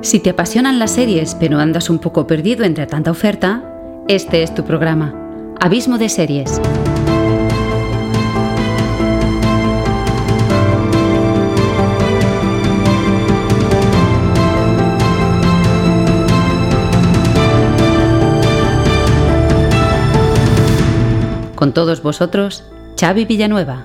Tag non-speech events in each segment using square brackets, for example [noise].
Si te apasionan las series pero andas un poco perdido entre tanta oferta, este es tu programa. Abismo de series. Con todos vosotros, Xavi Villanueva.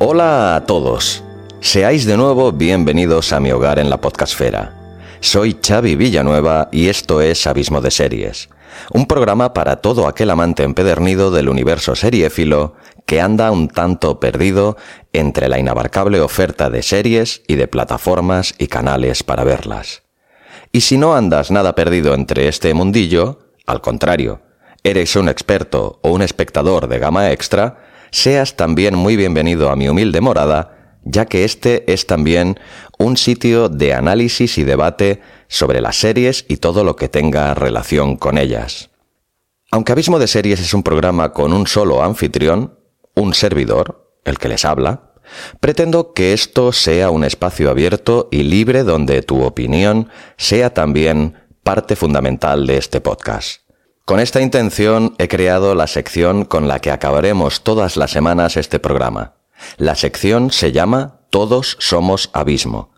Hola a todos. Seáis de nuevo bienvenidos a mi hogar en la podcastfera. Soy Xavi Villanueva y esto es Abismo de Series, un programa para todo aquel amante empedernido del universo seriéfilo que anda un tanto perdido entre la inabarcable oferta de series y de plataformas y canales para verlas. Y si no andas nada perdido entre este mundillo, al contrario, eres un experto o un espectador de gama extra, seas también muy bienvenido a mi humilde morada ya que este es también un sitio de análisis y debate sobre las series y todo lo que tenga relación con ellas. Aunque Abismo de Series es un programa con un solo anfitrión, un servidor, el que les habla, pretendo que esto sea un espacio abierto y libre donde tu opinión sea también parte fundamental de este podcast. Con esta intención he creado la sección con la que acabaremos todas las semanas este programa la sección se llama Todos somos abismo.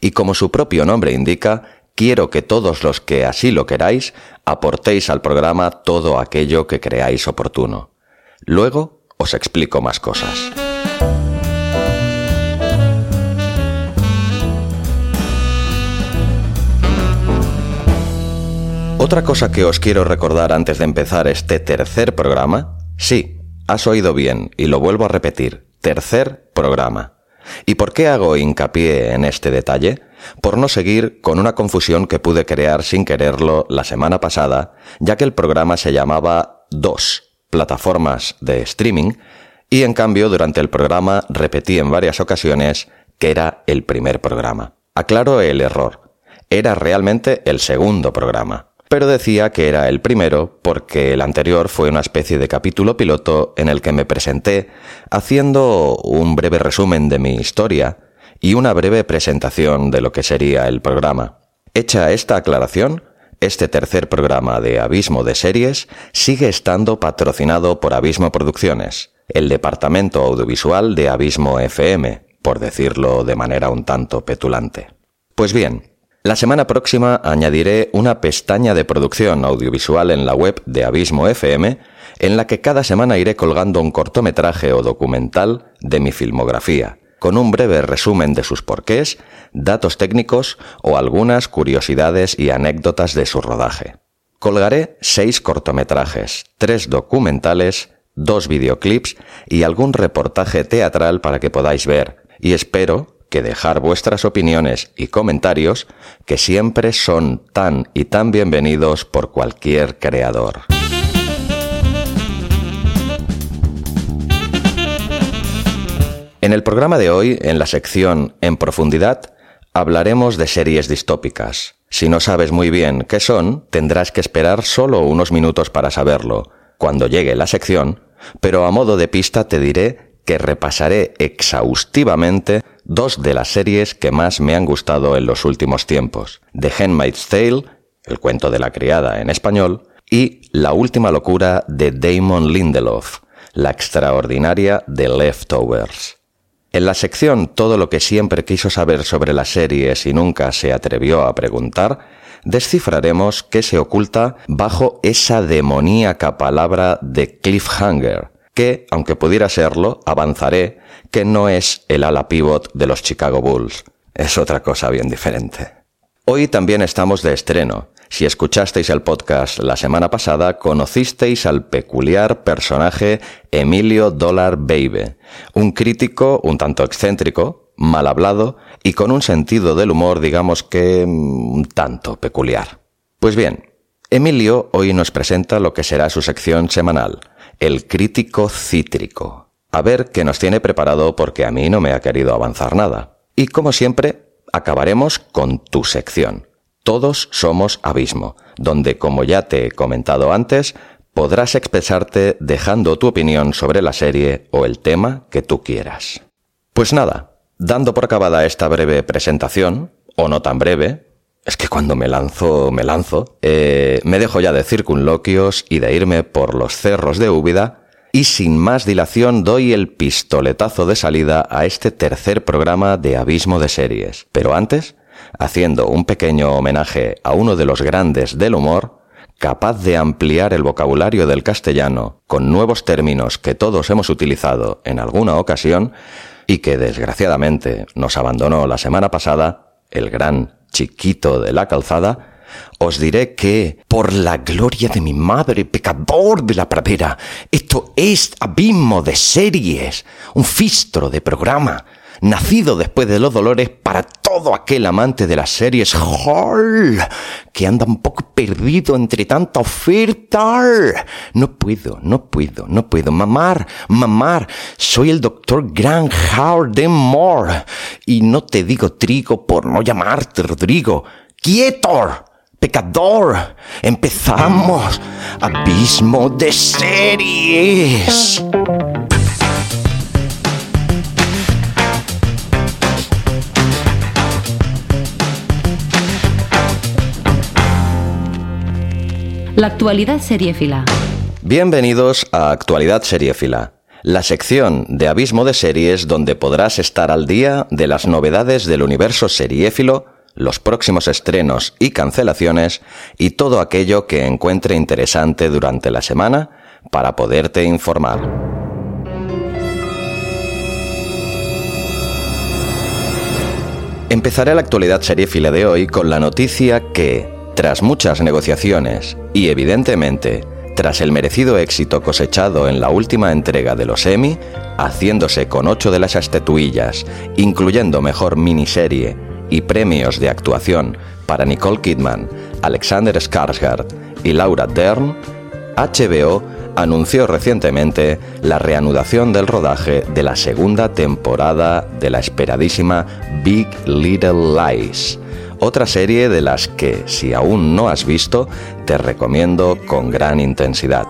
Y como su propio nombre indica, quiero que todos los que así lo queráis aportéis al programa todo aquello que creáis oportuno. Luego os explico más cosas. Otra cosa que os quiero recordar antes de empezar este tercer programa, sí, has oído bien y lo vuelvo a repetir, tercer programa. ¿Y por qué hago hincapié en este detalle? Por no seguir con una confusión que pude crear sin quererlo la semana pasada, ya que el programa se llamaba Dos, plataformas de streaming, y en cambio durante el programa repetí en varias ocasiones que era el primer programa. Aclaro el error. Era realmente el segundo programa pero decía que era el primero porque el anterior fue una especie de capítulo piloto en el que me presenté haciendo un breve resumen de mi historia y una breve presentación de lo que sería el programa. Hecha esta aclaración, este tercer programa de Abismo de Series sigue estando patrocinado por Abismo Producciones, el departamento audiovisual de Abismo FM, por decirlo de manera un tanto petulante. Pues bien, la semana próxima añadiré una pestaña de producción audiovisual en la web de Abismo FM, en la que cada semana iré colgando un cortometraje o documental de mi filmografía, con un breve resumen de sus porqués, datos técnicos o algunas curiosidades y anécdotas de su rodaje. Colgaré seis cortometrajes, tres documentales, dos videoclips y algún reportaje teatral para que podáis ver, y espero que dejar vuestras opiniones y comentarios que siempre son tan y tan bienvenidos por cualquier creador. En el programa de hoy, en la sección En profundidad, hablaremos de series distópicas. Si no sabes muy bien qué son, tendrás que esperar solo unos minutos para saberlo, cuando llegue la sección, pero a modo de pista te diré que repasaré exhaustivamente dos de las series que más me han gustado en los últimos tiempos, The Handmaid's Tale, el cuento de la criada en español, y La última locura de Damon Lindelof, la extraordinaria de Leftovers. En la sección Todo lo que siempre quiso saber sobre las series y nunca se atrevió a preguntar, descifraremos qué se oculta bajo esa demoníaca palabra de cliffhanger, que, aunque pudiera serlo, avanzaré, que no es el ala pivot de los Chicago Bulls. Es otra cosa bien diferente. Hoy también estamos de estreno. Si escuchasteis el podcast la semana pasada, conocisteis al peculiar personaje Emilio Dollar Baby, un crítico un tanto excéntrico, mal hablado y con un sentido del humor digamos que mm, un tanto peculiar. Pues bien, Emilio hoy nos presenta lo que será su sección semanal, el crítico cítrico. A ver qué nos tiene preparado porque a mí no me ha querido avanzar nada. Y como siempre, acabaremos con tu sección. Todos somos Abismo, donde, como ya te he comentado antes, podrás expresarte dejando tu opinión sobre la serie o el tema que tú quieras. Pues nada, dando por acabada esta breve presentación, o no tan breve, es que cuando me lanzo, me lanzo, eh, me dejo ya de circunloquios y de irme por los cerros de Úbida y sin más dilación doy el pistoletazo de salida a este tercer programa de Abismo de Series. Pero antes, haciendo un pequeño homenaje a uno de los grandes del humor, capaz de ampliar el vocabulario del castellano con nuevos términos que todos hemos utilizado en alguna ocasión y que desgraciadamente nos abandonó la semana pasada, el gran chiquito de la calzada, os diré que, por la gloria de mi madre, pecador de la pradera, esto es abismo de series, un fistro de programa, nacido después de los dolores para todo aquel amante de las series Hall, que anda un poco perdido entre tanta oferta. No puedo, no puedo, no puedo. Mamar, mamar, soy el doctor Grant Harden Moore. Y no te digo trigo por no llamarte Rodrigo. ¡Quieto! Pecador. Empezamos. Abismo de series. La actualidad seriéfila. Bienvenidos a Actualidad seriéfila, la sección de Abismo de Series donde podrás estar al día de las novedades del universo seriéfilo los próximos estrenos y cancelaciones y todo aquello que encuentre interesante durante la semana para poderte informar. Empezaré la actualidad seriéfila de hoy con la noticia que, tras muchas negociaciones y evidentemente tras el merecido éxito cosechado en la última entrega de los Emmy, haciéndose con ocho de las estatuillas, incluyendo mejor miniserie y premios de actuación para Nicole Kidman, Alexander Skarsgård y Laura Dern, HBO anunció recientemente la reanudación del rodaje de la segunda temporada de la esperadísima Big Little Lies, otra serie de las que, si aún no has visto, te recomiendo con gran intensidad.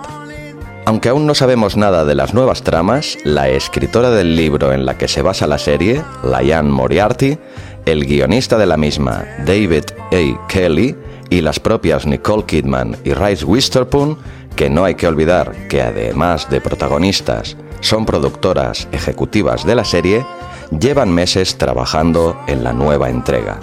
Aunque aún no sabemos nada de las nuevas tramas, la escritora del libro en la que se basa la serie, Liane Moriarty, el guionista de la misma, David A. Kelly, y las propias Nicole Kidman y Rice Witherspoon, que no hay que olvidar que además de protagonistas, son productoras ejecutivas de la serie, llevan meses trabajando en la nueva entrega.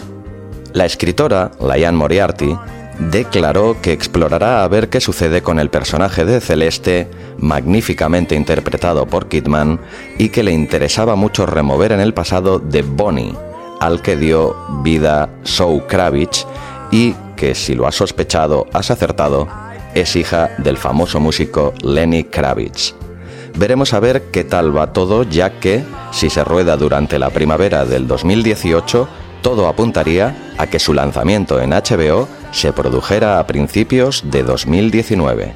La escritora, Liane Moriarty, declaró que explorará a ver qué sucede con el personaje de Celeste, magníficamente interpretado por Kidman, y que le interesaba mucho remover en el pasado de Bonnie, al que dio vida Zoe Kravitz y que si lo has sospechado has acertado, es hija del famoso músico Lenny Kravitz. Veremos a ver qué tal va todo, ya que, si se rueda durante la primavera del 2018, todo apuntaría a que su lanzamiento en HBO se produjera a principios de 2019.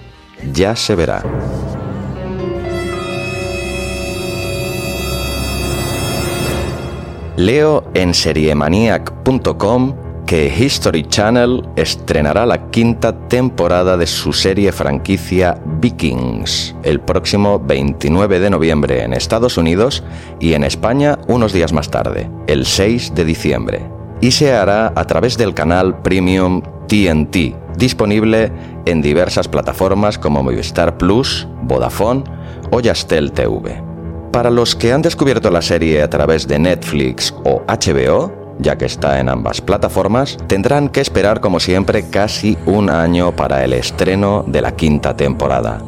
Ya se verá. Leo en seriemaniac.com que History Channel estrenará la quinta temporada de su serie franquicia Vikings el próximo 29 de noviembre en Estados Unidos y en España unos días más tarde, el 6 de diciembre. Y se hará a través del canal Premium TNT, disponible en diversas plataformas como Movistar Plus, Vodafone o Yastel TV. Para los que han descubierto la serie a través de Netflix o HBO, ya que está en ambas plataformas, tendrán que esperar como siempre casi un año para el estreno de la quinta temporada.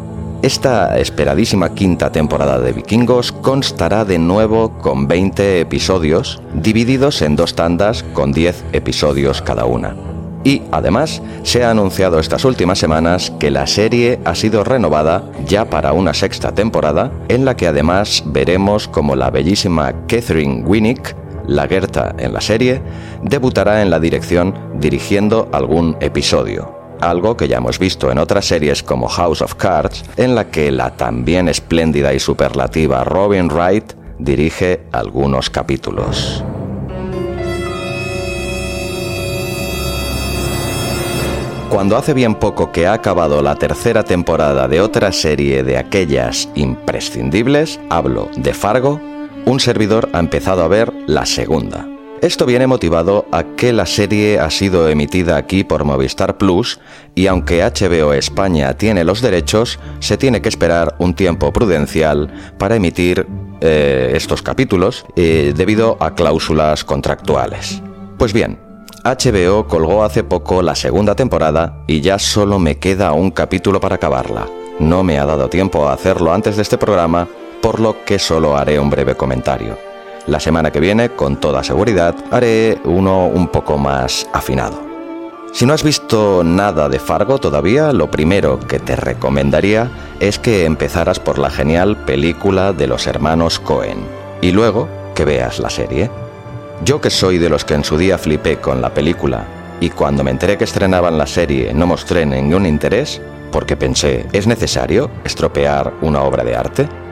Esta esperadísima quinta temporada de Vikingos constará de nuevo con 20 episodios, divididos en dos tandas con 10 episodios cada una. Y además se ha anunciado estas últimas semanas que la serie ha sido renovada ya para una sexta temporada, en la que además veremos como la bellísima Catherine Winnick, la Gerta en la serie, debutará en la dirección dirigiendo algún episodio. Algo que ya hemos visto en otras series como House of Cards, en la que la también espléndida y superlativa Robin Wright dirige algunos capítulos. Cuando hace bien poco que ha acabado la tercera temporada de otra serie de aquellas imprescindibles, hablo de Fargo, un servidor ha empezado a ver la segunda. Esto viene motivado a que la serie ha sido emitida aquí por Movistar Plus y aunque HBO España tiene los derechos, se tiene que esperar un tiempo prudencial para emitir eh, estos capítulos eh, debido a cláusulas contractuales. Pues bien, HBO colgó hace poco la segunda temporada y ya solo me queda un capítulo para acabarla. No me ha dado tiempo a hacerlo antes de este programa, por lo que solo haré un breve comentario. La semana que viene, con toda seguridad, haré uno un poco más afinado. Si no has visto nada de Fargo todavía, lo primero que te recomendaría es que empezaras por la genial película de los hermanos Cohen y luego que veas la serie. Yo que soy de los que en su día flipé con la película y cuando me enteré que estrenaban la serie no mostré ningún interés porque pensé, ¿es necesario estropear una obra de arte?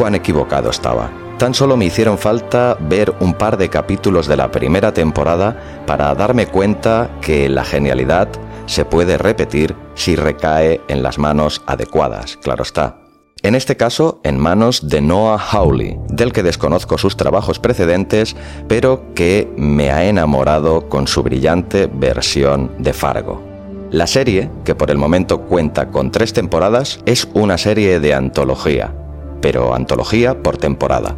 Cuán equivocado estaba. Tan solo me hicieron falta ver un par de capítulos de la primera temporada para darme cuenta que la genialidad se puede repetir si recae en las manos adecuadas, claro está. En este caso, en manos de Noah Hawley, del que desconozco sus trabajos precedentes, pero que me ha enamorado con su brillante versión de Fargo. La serie, que por el momento cuenta con tres temporadas, es una serie de antología, pero antología por temporada.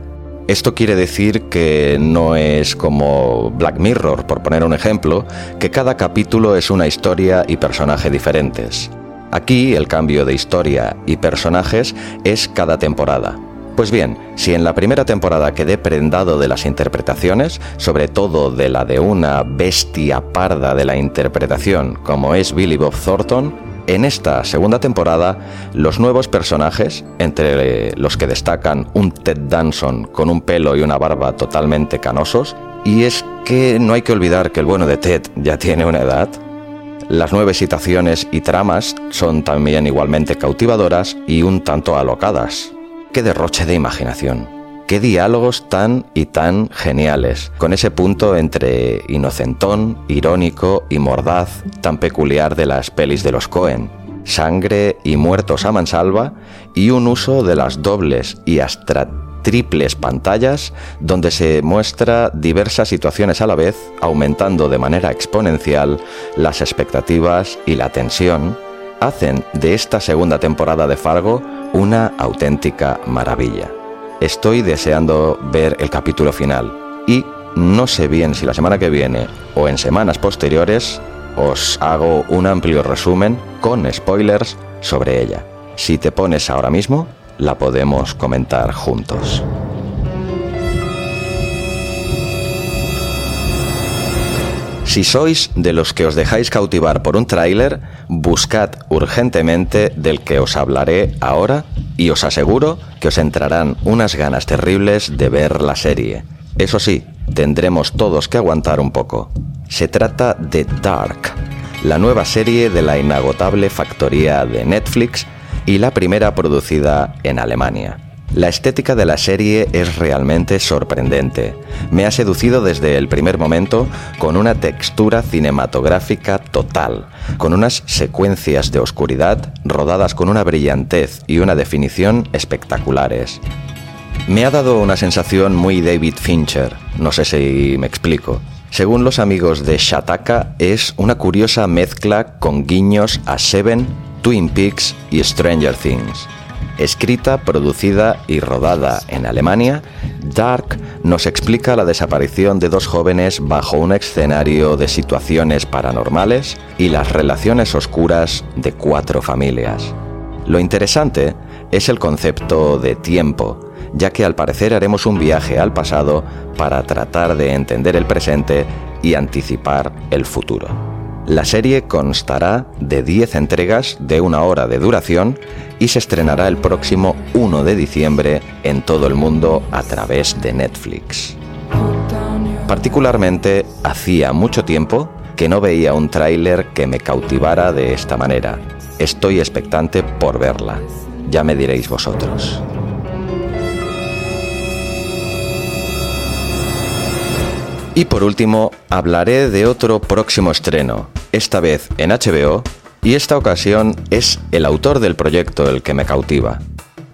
Esto quiere decir que no es como Black Mirror, por poner un ejemplo, que cada capítulo es una historia y personaje diferentes. Aquí el cambio de historia y personajes es cada temporada. Pues bien, si en la primera temporada quedé prendado de las interpretaciones, sobre todo de la de una bestia parda de la interpretación como es Billy Bob Thornton, en esta segunda temporada, los nuevos personajes, entre los que destacan un Ted Danson con un pelo y una barba totalmente canosos, y es que no hay que olvidar que el bueno de Ted ya tiene una edad. Las nueve situaciones y tramas son también igualmente cautivadoras y un tanto alocadas. ¡Qué derroche de imaginación! Qué diálogos tan y tan geniales, con ese punto entre inocentón, irónico y mordaz tan peculiar de las pelis de los Cohen. Sangre y muertos a mansalva y un uso de las dobles y hasta triples pantallas donde se muestra diversas situaciones a la vez, aumentando de manera exponencial las expectativas y la tensión, hacen de esta segunda temporada de Fargo una auténtica maravilla. Estoy deseando ver el capítulo final y no sé bien si la semana que viene o en semanas posteriores os hago un amplio resumen con spoilers sobre ella. Si te pones ahora mismo, la podemos comentar juntos. Si sois de los que os dejáis cautivar por un tráiler, buscad urgentemente del que os hablaré ahora y os aseguro que os entrarán unas ganas terribles de ver la serie. Eso sí, tendremos todos que aguantar un poco. Se trata de Dark, la nueva serie de la inagotable factoría de Netflix y la primera producida en Alemania. La estética de la serie es realmente sorprendente. Me ha seducido desde el primer momento con una textura cinematográfica total, con unas secuencias de oscuridad rodadas con una brillantez y una definición espectaculares. Me ha dado una sensación muy David Fincher, no sé si me explico. Según los amigos de Shataka, es una curiosa mezcla con guiños a Seven, Twin Peaks y Stranger Things. Escrita, producida y rodada en Alemania, Dark nos explica la desaparición de dos jóvenes bajo un escenario de situaciones paranormales y las relaciones oscuras de cuatro familias. Lo interesante es el concepto de tiempo, ya que al parecer haremos un viaje al pasado para tratar de entender el presente y anticipar el futuro. La serie constará de 10 entregas de una hora de duración y se estrenará el próximo 1 de diciembre en todo el mundo a través de Netflix. Particularmente, hacía mucho tiempo que no veía un tráiler que me cautivara de esta manera. Estoy expectante por verla. Ya me diréis vosotros. Y por último, hablaré de otro próximo estreno, esta vez en HBO, y esta ocasión es el autor del proyecto el que me cautiva,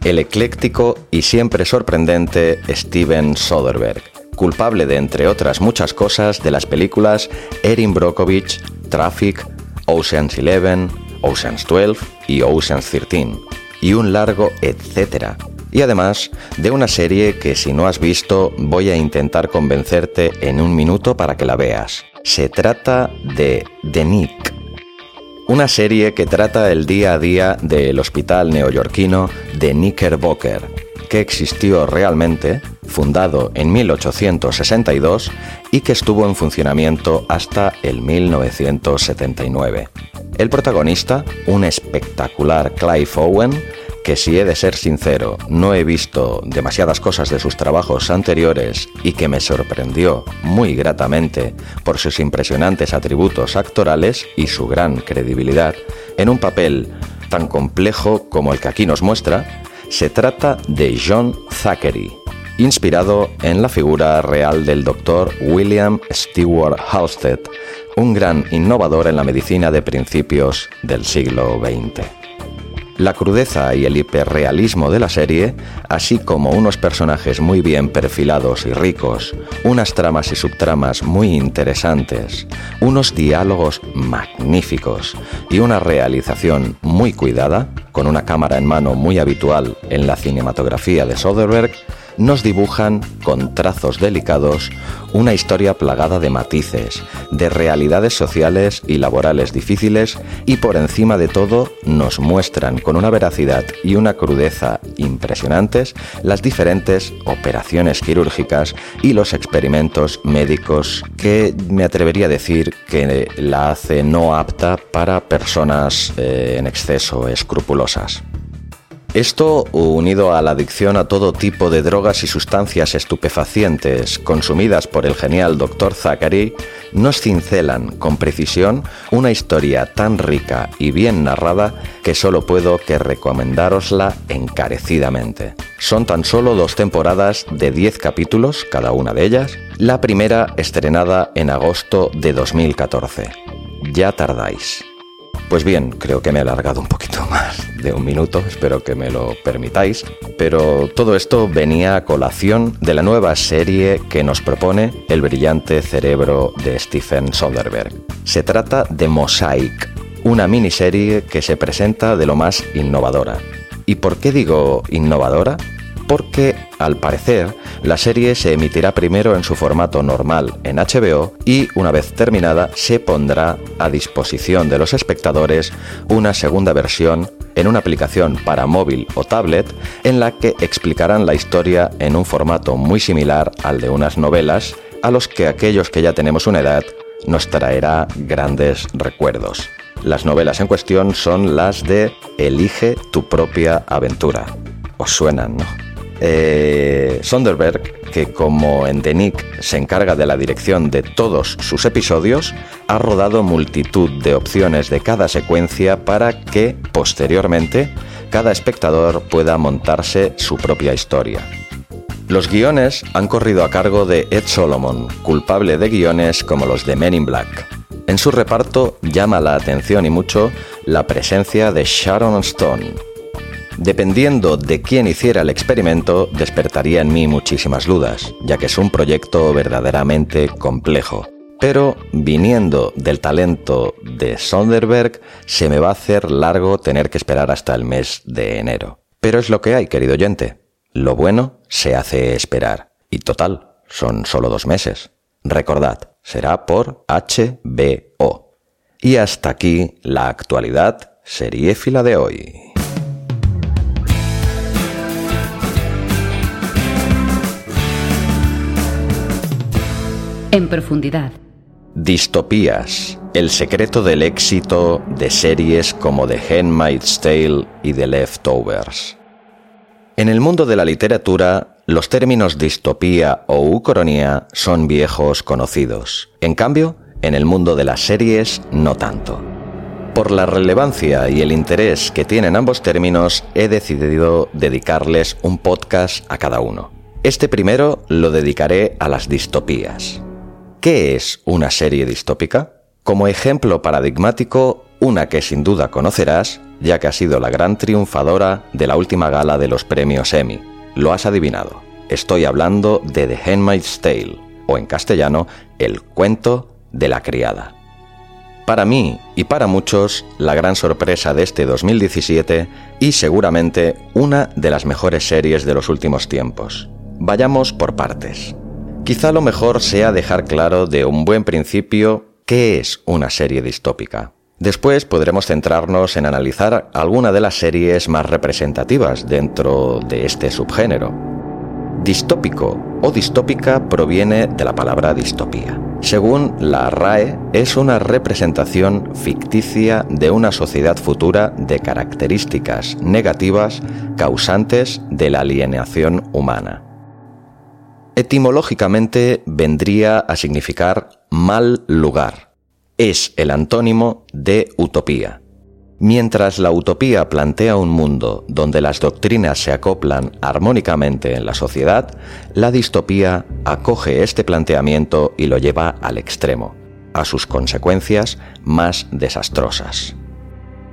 el ecléctico y siempre sorprendente Steven Soderbergh. culpable de, entre otras muchas cosas, de las películas Erin Brockovich, Traffic, Ocean's Eleven, Ocean's 12 y Ocean's 13, y un largo etcétera. Y además de una serie que si no has visto voy a intentar convencerte en un minuto para que la veas. Se trata de The Nick, una serie que trata el día a día del hospital neoyorquino de Knickerbocker, que existió realmente, fundado en 1862 y que estuvo en funcionamiento hasta el 1979. El protagonista, un espectacular Clive Owen, que si he de ser sincero, no he visto demasiadas cosas de sus trabajos anteriores y que me sorprendió muy gratamente por sus impresionantes atributos actorales y su gran credibilidad, en un papel tan complejo como el que aquí nos muestra, se trata de John Thackeray, inspirado en la figura real del doctor William Stewart Halstead, un gran innovador en la medicina de principios del siglo XX. La crudeza y el hiperrealismo de la serie, así como unos personajes muy bien perfilados y ricos, unas tramas y subtramas muy interesantes, unos diálogos magníficos y una realización muy cuidada, con una cámara en mano muy habitual en la cinematografía de Soderbergh, nos dibujan, con trazos delicados, una historia plagada de matices, de realidades sociales y laborales difíciles y por encima de todo nos muestran con una veracidad y una crudeza impresionantes las diferentes operaciones quirúrgicas y los experimentos médicos que me atrevería a decir que la hace no apta para personas eh, en exceso escrupulosas. Esto, unido a la adicción a todo tipo de drogas y sustancias estupefacientes consumidas por el genial Dr. Zachary, nos cincelan con precisión una historia tan rica y bien narrada que solo puedo que recomendárosla encarecidamente. Son tan solo dos temporadas de 10 capítulos, cada una de ellas, la primera estrenada en agosto de 2014. Ya tardáis. Pues bien, creo que me he alargado un poquito más de un minuto, espero que me lo permitáis, pero todo esto venía a colación de la nueva serie que nos propone el brillante cerebro de Stephen Soderbergh. Se trata de Mosaic, una miniserie que se presenta de lo más innovadora. ¿Y por qué digo innovadora? porque al parecer la serie se emitirá primero en su formato normal en HBO y una vez terminada se pondrá a disposición de los espectadores una segunda versión en una aplicación para móvil o tablet en la que explicarán la historia en un formato muy similar al de unas novelas a los que aquellos que ya tenemos una edad nos traerá grandes recuerdos. Las novelas en cuestión son las de Elige tu propia aventura. Os suenan, ¿no? Eh, Sonderberg, que como en The Nick se encarga de la dirección de todos sus episodios, ha rodado multitud de opciones de cada secuencia para que, posteriormente, cada espectador pueda montarse su propia historia. Los guiones han corrido a cargo de Ed Solomon, culpable de guiones como los de Men in Black. En su reparto llama la atención y mucho la presencia de Sharon Stone, Dependiendo de quién hiciera el experimento, despertaría en mí muchísimas dudas, ya que es un proyecto verdaderamente complejo. Pero viniendo del talento de Sonderberg, se me va a hacer largo tener que esperar hasta el mes de enero. Pero es lo que hay, querido oyente. Lo bueno se hace esperar. Y total, son solo dos meses. Recordad, será por HBO. Y hasta aquí la actualidad seriéfila de hoy. En profundidad. Distopías. El secreto del éxito de series como The Handmaid's Tale y The Leftovers. En el mundo de la literatura, los términos distopía o ucronía son viejos conocidos. En cambio, en el mundo de las series, no tanto. Por la relevancia y el interés que tienen ambos términos, he decidido dedicarles un podcast a cada uno. Este primero lo dedicaré a las distopías. ¿Qué es una serie distópica? Como ejemplo paradigmático, una que sin duda conocerás, ya que ha sido la gran triunfadora de la última gala de los premios Emmy. Lo has adivinado. estoy hablando de The Handmaid's Tale, o en castellano, El cuento de la criada. Para mí y para muchos, la gran sorpresa de este 2017 y seguramente una de las mejores series de los últimos tiempos. Vayamos por partes. Quizá lo mejor sea dejar claro de un buen principio qué es una serie distópica. Después podremos centrarnos en analizar alguna de las series más representativas dentro de este subgénero. Distópico o distópica proviene de la palabra distopía. Según la RAE, es una representación ficticia de una sociedad futura de características negativas causantes de la alienación humana. Etimológicamente vendría a significar mal lugar es el antónimo de utopía. Mientras la utopía plantea un mundo donde las doctrinas se acoplan armónicamente en la sociedad, la distopía acoge este planteamiento y lo lleva al extremo, a sus consecuencias más desastrosas.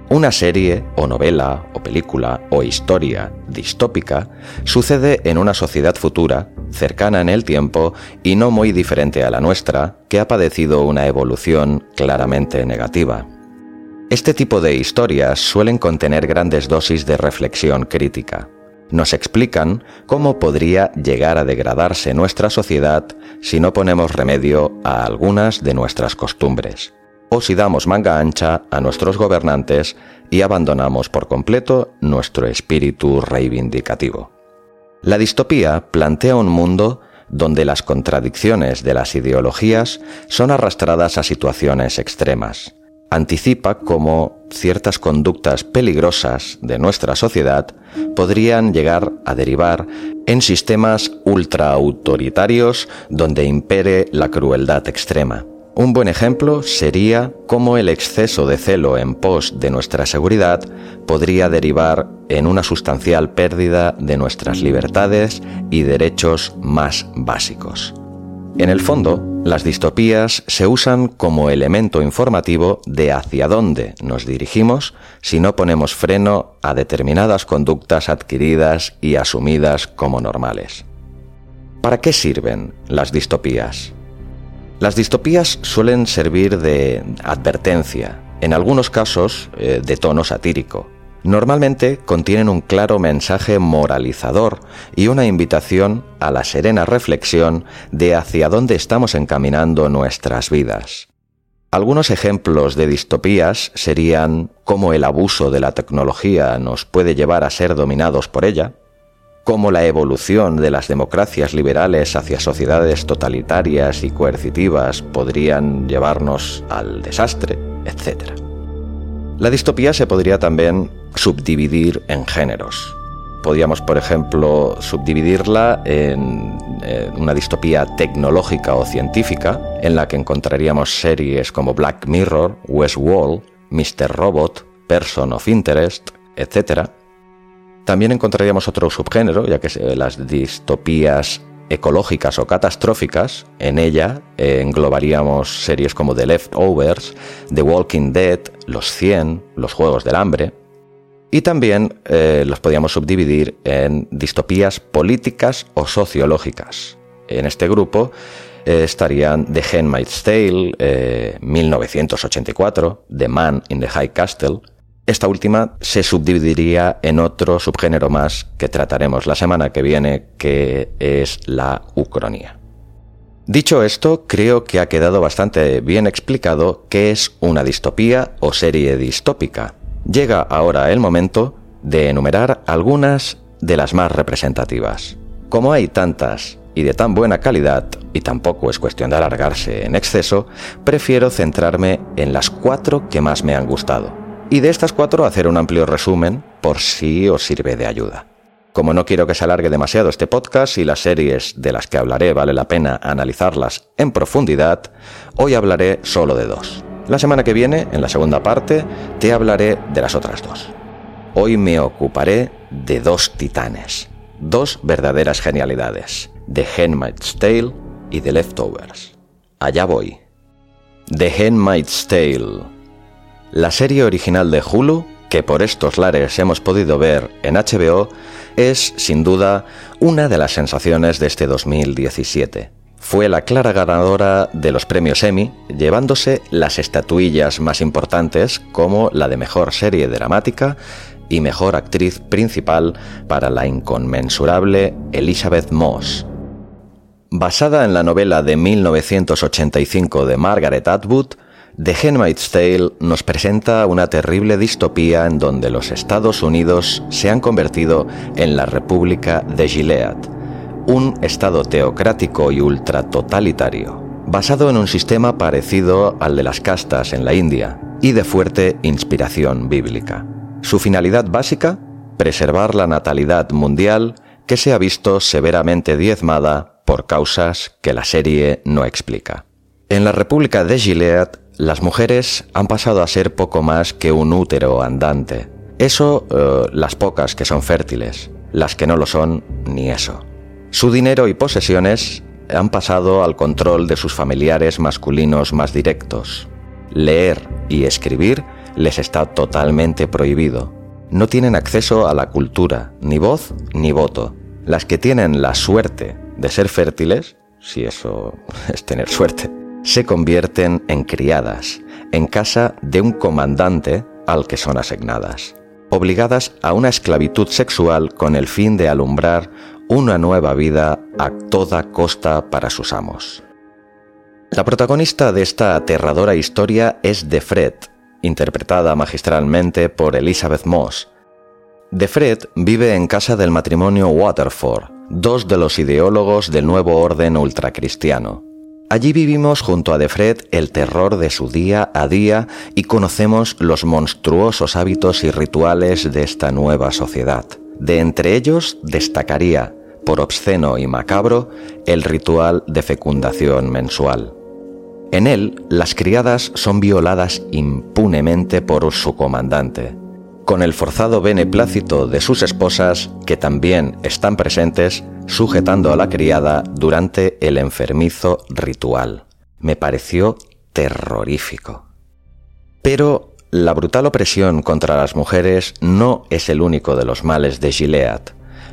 Una serie o novela o película o historia distópica sucede en una sociedad futura, cercana en el tiempo y no muy diferente a la nuestra, que ha padecido una evolución claramente negativa. Este tipo de historias suelen contener grandes dosis de reflexión crítica. Nos explican cómo podría llegar a degradarse nuestra sociedad si no ponemos remedio a algunas de nuestras costumbres o si damos manga ancha a nuestros gobernantes y abandonamos por completo nuestro espíritu reivindicativo. La distopía plantea un mundo donde las contradicciones de las ideologías son arrastradas a situaciones extremas. Anticipa cómo ciertas conductas peligrosas de nuestra sociedad podrían llegar a derivar en sistemas ultraautoritarios donde impere la crueldad extrema. Un buen ejemplo sería cómo el exceso de celo en pos de nuestra seguridad podría derivar en una sustancial pérdida de nuestras libertades y derechos más básicos. En el fondo, las distopías se usan como elemento informativo de hacia dónde nos dirigimos si no ponemos freno a determinadas conductas adquiridas y asumidas como normales. ¿Para qué sirven las distopías? Las distopías suelen servir de advertencia, en algunos casos eh, de tono satírico. Normalmente contienen un claro mensaje moralizador y una invitación a la serena reflexión de hacia dónde estamos encaminando nuestras vidas. Algunos ejemplos de distopías serían cómo el abuso de la tecnología nos puede llevar a ser dominados por ella, cómo la evolución de las democracias liberales hacia sociedades totalitarias y coercitivas podrían llevarnos al desastre, etc. La distopía se podría también subdividir en géneros. Podríamos, por ejemplo, subdividirla en, una distopía tecnológica o científica, en la que encontraríamos series como Black Mirror, Westworld, Mr. Robot, Person of Interest, etc., también encontraríamos otro subgénero, ya que eh, las distopías ecológicas o catastróficas, en ella eh, englobaríamos series como The Leftovers, The Walking Dead, Los 100, Los Juegos del Hambre, y también eh, los podríamos subdividir en distopías políticas o sociológicas. En este grupo estarían The Handmaid's Tale, 1984, The Man in the High Castle, esta última se subdividiría en otro subgénero más que trataremos la semana que viene, que es la ucronía. Dicho esto, creo que ha quedado bastante bien explicado qué es una distopía o serie distópica. Llega ahora el momento de enumerar algunas de las más representativas. Como hay tantas y de tan buena calidad, y tampoco es cuestión de alargarse en exceso, prefiero centrarme en las cuatro que más me han gustado y de estas cuatro hacer un amplio resumen por si os sirve de ayuda. Como no quiero que se alargue demasiado este podcast y las series de las que hablaré vale la pena analizarlas en profundidad, hoy hablaré solo de dos. La semana que viene, en la segunda parte, te hablaré de las otras dos. Hoy me ocuparé de dos titanes, dos verdaderas genialidades, The Handmaid's Tale y The Leftovers. Allá voy. The Handmaid's Tale la serie original de Hulu, que por estos lares hemos podido ver en HBO, es, sin duda, una de las sensaciones de este 2017. Fue la clara ganadora de los premios Emmy, llevándose las estatuillas más importantes como la de Mejor Serie Dramática y Mejor Actriz Principal para la inconmensurable Elizabeth Moss. Basada en la novela de 1985 de Margaret Atwood, The Handmaid's Tale nos presenta una terrible distopía en donde los Estados Unidos se han convertido en la República de Gilead, un estado teocrático y ultratotalitario, basado en un sistema parecido al de las castas en la India y de fuerte inspiración bíblica. Su finalidad básica, preservar la natalidad mundial que se ha visto severamente diezmada por causas que la serie no explica. En la República de Gilead las mujeres han pasado a ser poco más que un útero andante. Eso eh, las pocas que son fértiles, las que no lo son, ni eso. Su dinero y posesiones han pasado al control de sus familiares masculinos más directos. Leer y escribir les está totalmente prohibido. No tienen acceso a la cultura, ni voz ni voto. Las que tienen la suerte de ser fértiles, si eso [laughs] es tener suerte, se convierten en criadas en casa de un comandante al que son asignadas, obligadas a una esclavitud sexual con el fin de alumbrar una nueva vida a toda costa para sus amos. La protagonista de esta aterradora historia es Defred, interpretada magistralmente por Elizabeth Moss. Defred vive en casa del matrimonio Waterford, dos de los ideólogos del nuevo orden ultracristiano. Allí vivimos junto a Defred el terror de su día a día y conocemos los monstruosos hábitos y rituales de esta nueva sociedad. De entre ellos destacaría, por obsceno y macabro, el ritual de fecundación mensual. En él, las criadas son violadas impunemente por su comandante, con el forzado beneplácito de sus esposas, que también están presentes, sujetando a la criada durante el enfermizo ritual. Me pareció terrorífico. Pero la brutal opresión contra las mujeres no es el único de los males de Gilead.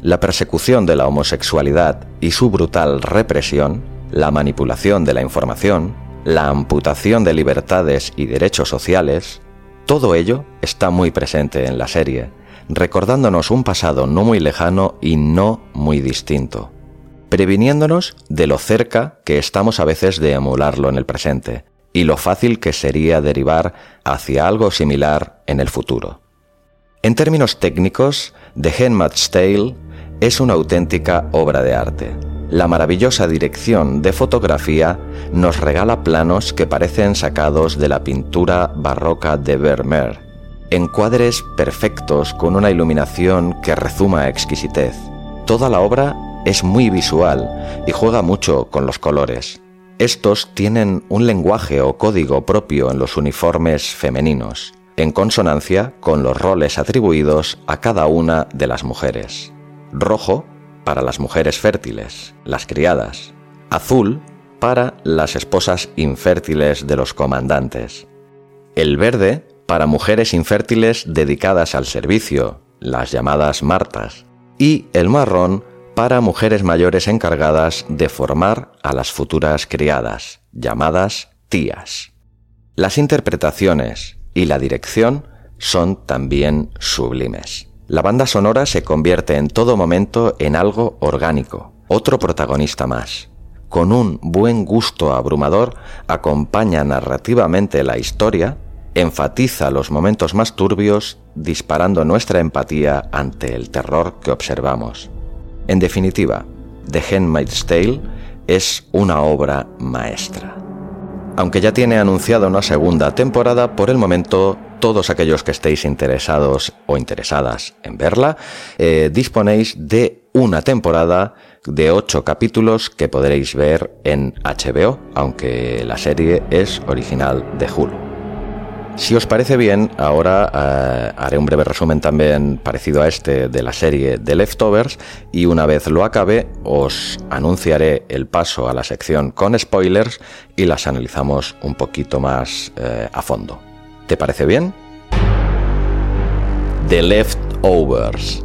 La persecución de la homosexualidad y su brutal represión, la manipulación de la información, la amputación de libertades y derechos sociales, todo ello está muy presente en la serie, recordándonos un pasado no muy lejano y no muy distinto, previniéndonos de lo cerca que estamos a veces de emularlo en el presente y lo fácil que sería derivar hacia algo similar en el futuro. En términos técnicos, The Handmaid's Tale es una auténtica obra de arte. La maravillosa dirección de fotografía nos regala planos que parecen sacados de la pintura barroca de Vermeer, encuadres perfectos con una iluminación que rezuma exquisitez. Toda la obra es muy visual y juega mucho con los colores. Estos tienen un lenguaje o código propio en los uniformes femeninos, en consonancia con los roles atribuidos a cada una de las mujeres. Rojo para las mujeres fértiles, las criadas. Azul para las esposas infértiles de los comandantes. El verde para mujeres infértiles dedicadas al servicio, las llamadas martas, y el marrón para mujeres mayores encargadas de formar a las futuras criadas, llamadas tías. Las interpretaciones y la dirección son también sublimes. La banda sonora se convierte en todo momento en algo orgánico, otro protagonista más. Con un buen gusto abrumador acompaña narrativamente la historia enfatiza los momentos más turbios disparando nuestra empatía ante el terror que observamos. En definitiva, The Handmaid's Tale es una obra maestra. Aunque ya tiene anunciada una segunda temporada, por el momento todos aquellos que estéis interesados o interesadas en verla, eh, disponéis de una temporada de ocho capítulos que podréis ver en HBO, aunque la serie es original de Hulu. Si os parece bien, ahora eh, haré un breve resumen también parecido a este de la serie de Leftovers y una vez lo acabe os anunciaré el paso a la sección con spoilers y las analizamos un poquito más eh, a fondo. ¿Te parece bien? The Leftovers.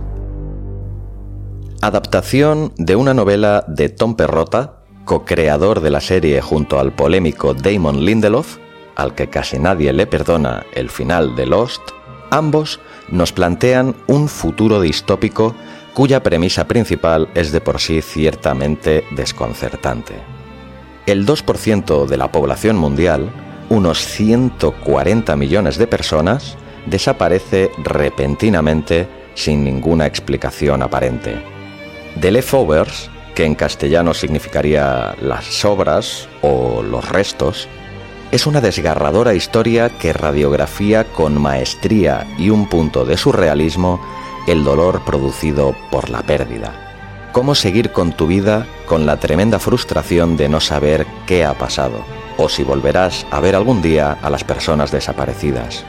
Adaptación de una novela de Tom Perrotta, co-creador de la serie junto al polémico Damon Lindelof, al que casi nadie le perdona el final de Lost, ambos nos plantean un futuro distópico cuya premisa principal es de por sí ciertamente desconcertante. El 2% de la población mundial, unos 140 millones de personas, desaparece repentinamente sin ninguna explicación aparente. The Leftovers, que en castellano significaría las sobras o los restos, es una desgarradora historia que radiografía con maestría y un punto de surrealismo el dolor producido por la pérdida. Cómo seguir con tu vida con la tremenda frustración de no saber qué ha pasado, o si volverás a ver algún día a las personas desaparecidas.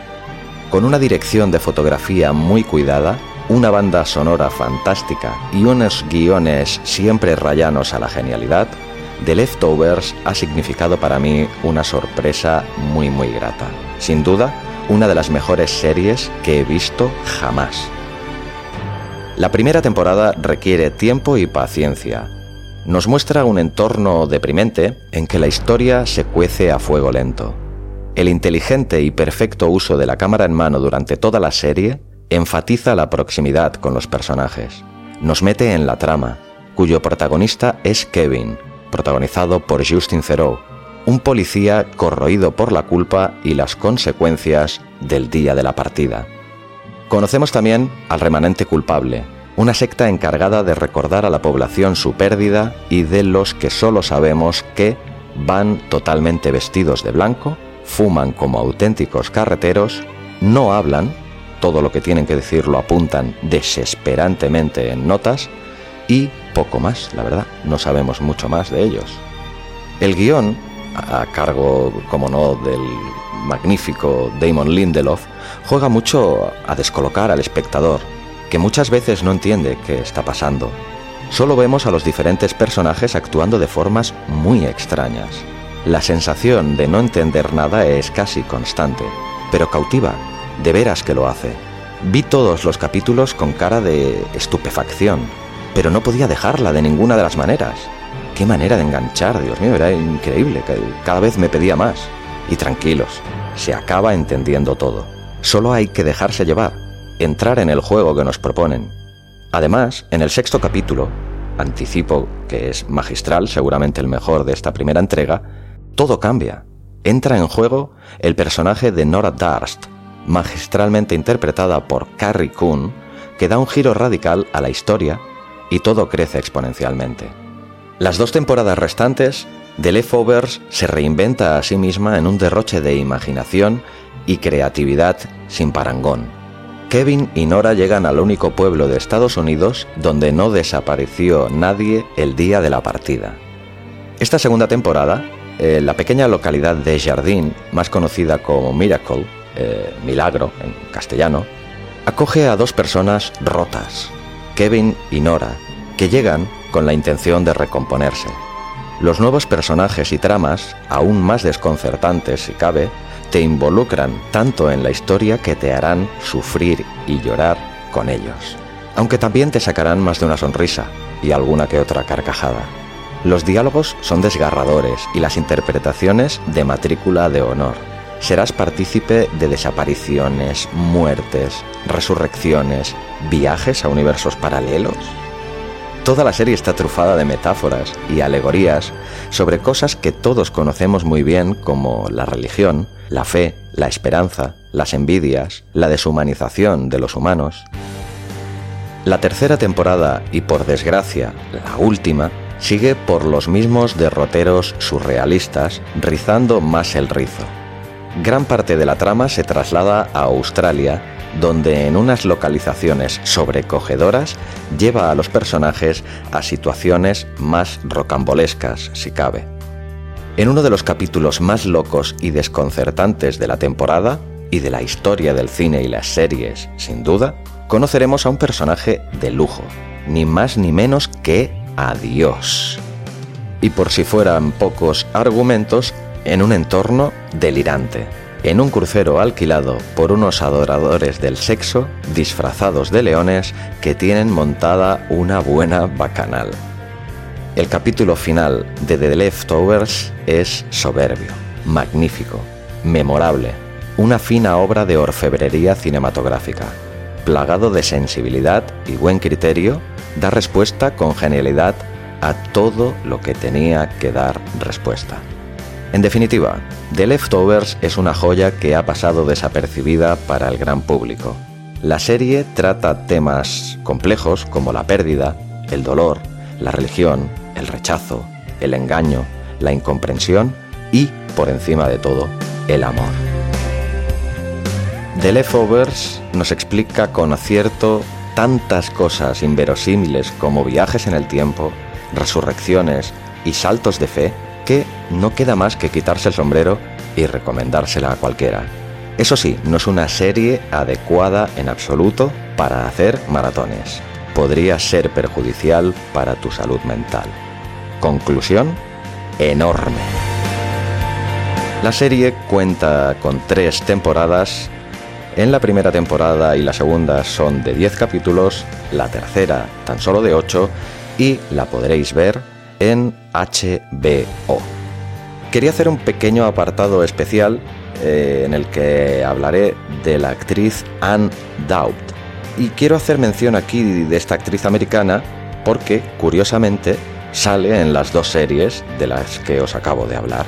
Con una dirección de fotografía muy cuidada, una banda sonora fantástica y unos guiones siempre rayanos a la genialidad, The Leftovers ha significado para mí una sorpresa muy muy grata. Sin duda, una de las mejores series que he visto jamás. La primera temporada requiere tiempo y paciencia. Nos muestra un entorno deprimente en que la historia se cuece a fuego lento. El inteligente y perfecto uso de la cámara en mano durante toda la serie enfatiza la proximidad con los personajes. Nos mete en la trama, cuyo protagonista es Kevin, protagonizado por Justin Theroux, un policía corroído por la culpa y las consecuencias del día de la partida. Conocemos también al remanente culpable, una secta encargada de recordar a la población su pérdida y de los que solo sabemos que van totalmente vestidos de blanco, fuman como auténticos carreteros, no hablan, todo lo que tienen que decir lo apuntan desesperantemente en notas y poco más, la verdad, no sabemos mucho más de ellos. El guion, a cargo, como no, del magnífico Damon Lindelof, juega mucho a descolocar al espectador, que muchas veces no entiende qué está pasando. Solo vemos a los diferentes personajes actuando de formas muy extrañas. La sensación de no entender nada es casi constante, pero cautiva, de veras que lo hace. Vi todos los capítulos con cara de estupefacción, pero no podía dejarla de ninguna de las maneras. Qué manera de enganchar, Dios mío, era increíble, cada vez me pedía más. Y tranquilos, se acaba entendiendo todo. Solo hay que dejarse llevar, entrar en el juego que nos proponen. Además, en el sexto capítulo, anticipo que es magistral, seguramente el mejor de esta primera entrega, todo cambia. Entra en juego el personaje de Nora Darst, magistralmente interpretada por Carrie Coon, que da un giro radical a la historia y todo crece exponencialmente. Las dos temporadas restantes, The Leftovers se reinventa a sí misma en un derroche de imaginación y creatividad sin parangón. Kevin y Nora llegan al único pueblo de Estados Unidos donde no desapareció nadie el día de la partida. Esta segunda temporada, eh, la pequeña localidad de Jardín, más conocida como Miracle, eh, Milagro en castellano, acoge a dos personas rotas, Kevin y Nora, que llegan con la intención de recomponerse. Los nuevos personajes y tramas, aún más desconcertantes si cabe, te involucran tanto en la historia que te harán sufrir y llorar con ellos. Aunque también te sacarán más de una sonrisa y alguna que otra carcajada. Los diálogos son desgarradores y las interpretaciones de matrícula de honor serás partícipe de desapariciones, muertes, resurrecciones, viajes a universos paralelos. Toda la serie está trufada de metáforas y alegorías sobre cosas que todos conocemos muy bien como la religión, la fe, la esperanza, las envidias, la deshumanización de los humanos. La tercera temporada, y por desgracia la última, sigue por los mismos derroteros surrealistas, rizando más el rizo. Gran parte de la trama se traslada a Australia, donde en unas localizaciones sobrecogedoras lleva a los personajes a situaciones más rocambolescas, si cabe. En uno de los capítulos más locos y desconcertantes de la temporada, y de la historia del cine y las series, sin duda, conoceremos a un personaje de lujo, ni más ni menos que a Dios. Y por si fueran pocos argumentos, en un entorno delirante. en un crucero alquilado por unos adoradores del sexo disfrazados de leones que tienen montada una buena bacanal. El capítulo final de The Leftovers es soberbio, magnífico, memorable, una fina obra de orfebrería cinematográfica, plagado de sensibilidad y buen criterio, da respuesta con genialidad a todo lo que tenía que dar respuesta. En definitiva, The Leftovers es una joya que ha pasado desapercibida para el gran público. La serie trata temas complejos como la pérdida, el dolor, la religión, el rechazo, el engaño, la incomprensión y, por encima de todo, el amor. The Leftovers nos explica con acierto tantas cosas inverosímiles como viajes en el tiempo, resurrecciones y saltos de fe que no queda más que quitarse el sombrero y recomendársela a cualquiera. Eso sí, no es una serie adecuada en absoluto para hacer maratones. Podría ser perjudicial para tu salud mental. Conclusión, enorme. La serie cuenta con tres temporadas. En la primera temporada y la segunda son de 10 capítulos, la tercera tan solo de 8 y la podréis ver en HBO. Quería hacer un pequeño apartado especial eh, en el que hablaré de la actriz Anne Dowd. Y quiero hacer mención aquí de esta actriz americana porque, curiosamente, sale en las dos series de las que os acabo de hablar.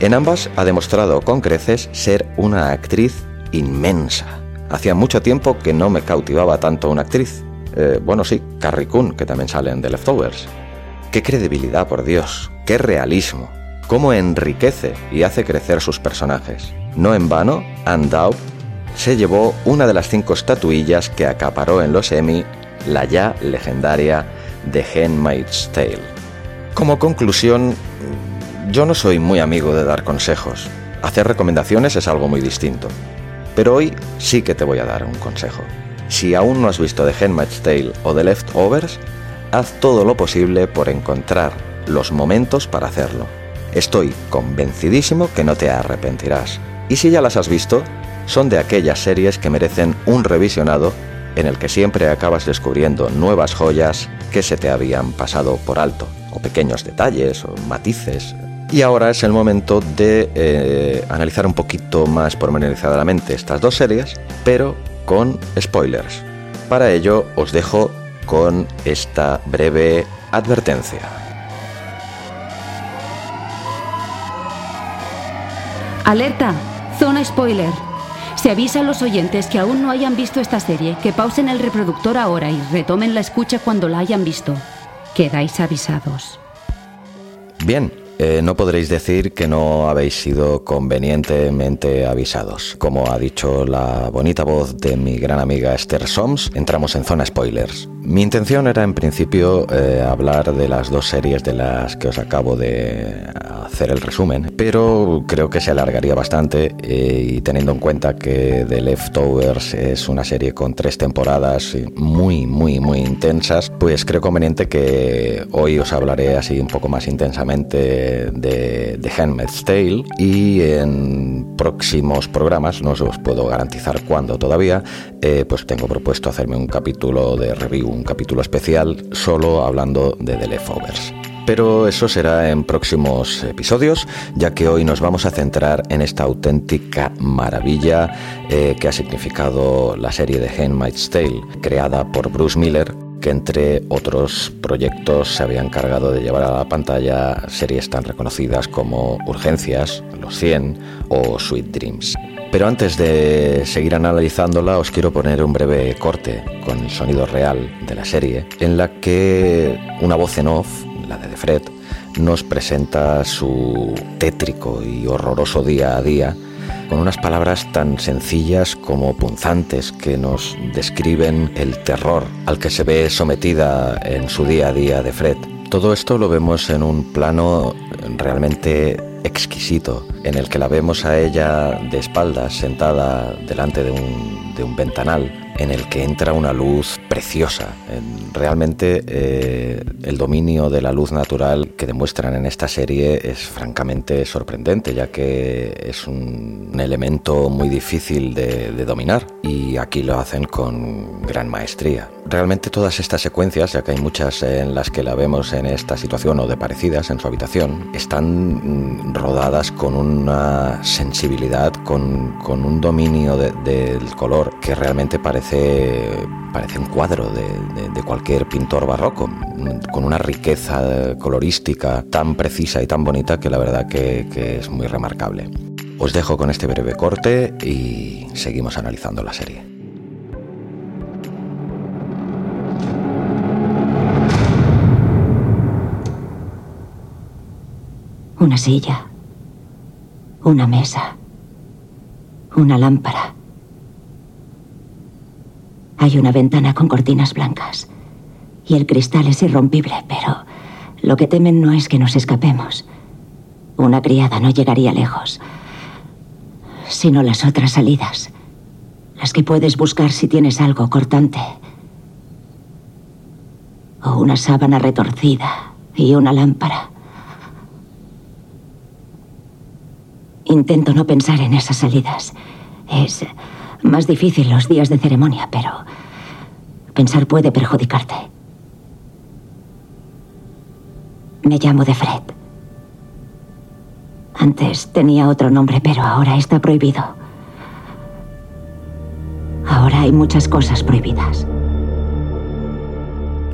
En ambas ha demostrado con creces ser una actriz inmensa. Hacía mucho tiempo que no me cautivaba tanto una actriz. Eh, bueno, sí, Carrie Coon, que también sale en The Leftovers. Qué credibilidad, por Dios, qué realismo, cómo enriquece y hace crecer sus personajes. No en vano, Andau se llevó una de las cinco estatuillas que acaparó en los Emmy la ya legendaria The Handmaid's Tale. Como conclusión, yo no soy muy amigo de dar consejos. Hacer recomendaciones es algo muy distinto. Pero hoy sí que te voy a dar un consejo. Si aún no has visto The Handmaid's Tale o The Leftovers, haz todo lo posible por encontrar los momentos para hacerlo. Estoy convencidísimo que no te arrepentirás. Y si ya las has visto, son de aquellas series que merecen un revisionado en el que siempre acabas descubriendo nuevas joyas que se te habían pasado por alto, o pequeños detalles o matices. Y ahora es el momento de eh, analizar un poquito más pormenorizadamente estas dos series, pero con spoilers. Para ello os dejo con esta breve advertencia. Alerta, zona spoiler. Se avisa a los oyentes que aún no hayan visto esta serie que pausen el reproductor ahora y retomen la escucha cuando la hayan visto. Quedáis avisados. Bien, eh, no podréis decir que no habéis sido convenientemente avisados. Como ha dicho la bonita voz de mi gran amiga Esther Soms, entramos en zona spoilers. Mi intención era en principio eh, hablar de las dos series de las que os acabo de hacer el resumen, pero creo que se alargaría bastante eh, y teniendo en cuenta que The Leftovers es una serie con tres temporadas muy, muy, muy intensas, pues creo conveniente que hoy os hablaré así un poco más intensamente de The Handmaid's Tale y en próximos programas, no os puedo garantizar cuándo todavía, eh, pues tengo propuesto hacerme un capítulo de review, un capítulo especial solo hablando de The Leftovers. Pero eso será en próximos episodios, ya que hoy nos vamos a centrar en esta auténtica maravilla eh, que ha significado la serie de Handmaid's Tale, creada por Bruce Miller, que entre otros proyectos se había encargado de llevar a la pantalla series tan reconocidas como Urgencias, Los 100 o Sweet Dreams. Pero antes de seguir analizándola, os quiero poner un breve corte con el sonido real de la serie, en la que una voz en off la de Fred, nos presenta su tétrico y horroroso día a día con unas palabras tan sencillas como punzantes que nos describen el terror al que se ve sometida en su día a día de Fred. Todo esto lo vemos en un plano realmente exquisito, en el que la vemos a ella de espaldas, sentada delante de un, de un ventanal, en el que entra una luz preciosa. Realmente eh, el dominio de la luz natural que demuestran en esta serie es francamente sorprendente, ya que es un elemento muy difícil de, de dominar y aquí lo hacen con gran maestría. Realmente todas estas secuencias, ya que hay muchas en las que la vemos en esta situación o de parecidas en su habitación, están mm, rodadas con una sensibilidad, con, con un dominio del color que realmente parece, parece un cuadro de, cualquier pintor barroco, con una riqueza colorística tan precisa y tan bonita que la verdad que es muy remarcable. Os dejo con este breve corte y seguimos analizando la serie. Una silla. Una mesa. Una lámpara. Hay una ventana con cortinas blancas. Y el cristal es irrompible, pero lo que temen no es que nos escapemos. Una criada no llegaría lejos, sino las otras salidas. Las que puedes buscar si tienes algo cortante. O una sábana retorcida y una lámpara. Intento no pensar en esas salidas. Es más difícil los días de ceremonia, pero pensar puede perjudicarte. Me llamo de Fred. Antes tenía otro nombre, pero ahora está prohibido. Ahora hay muchas cosas prohibidas.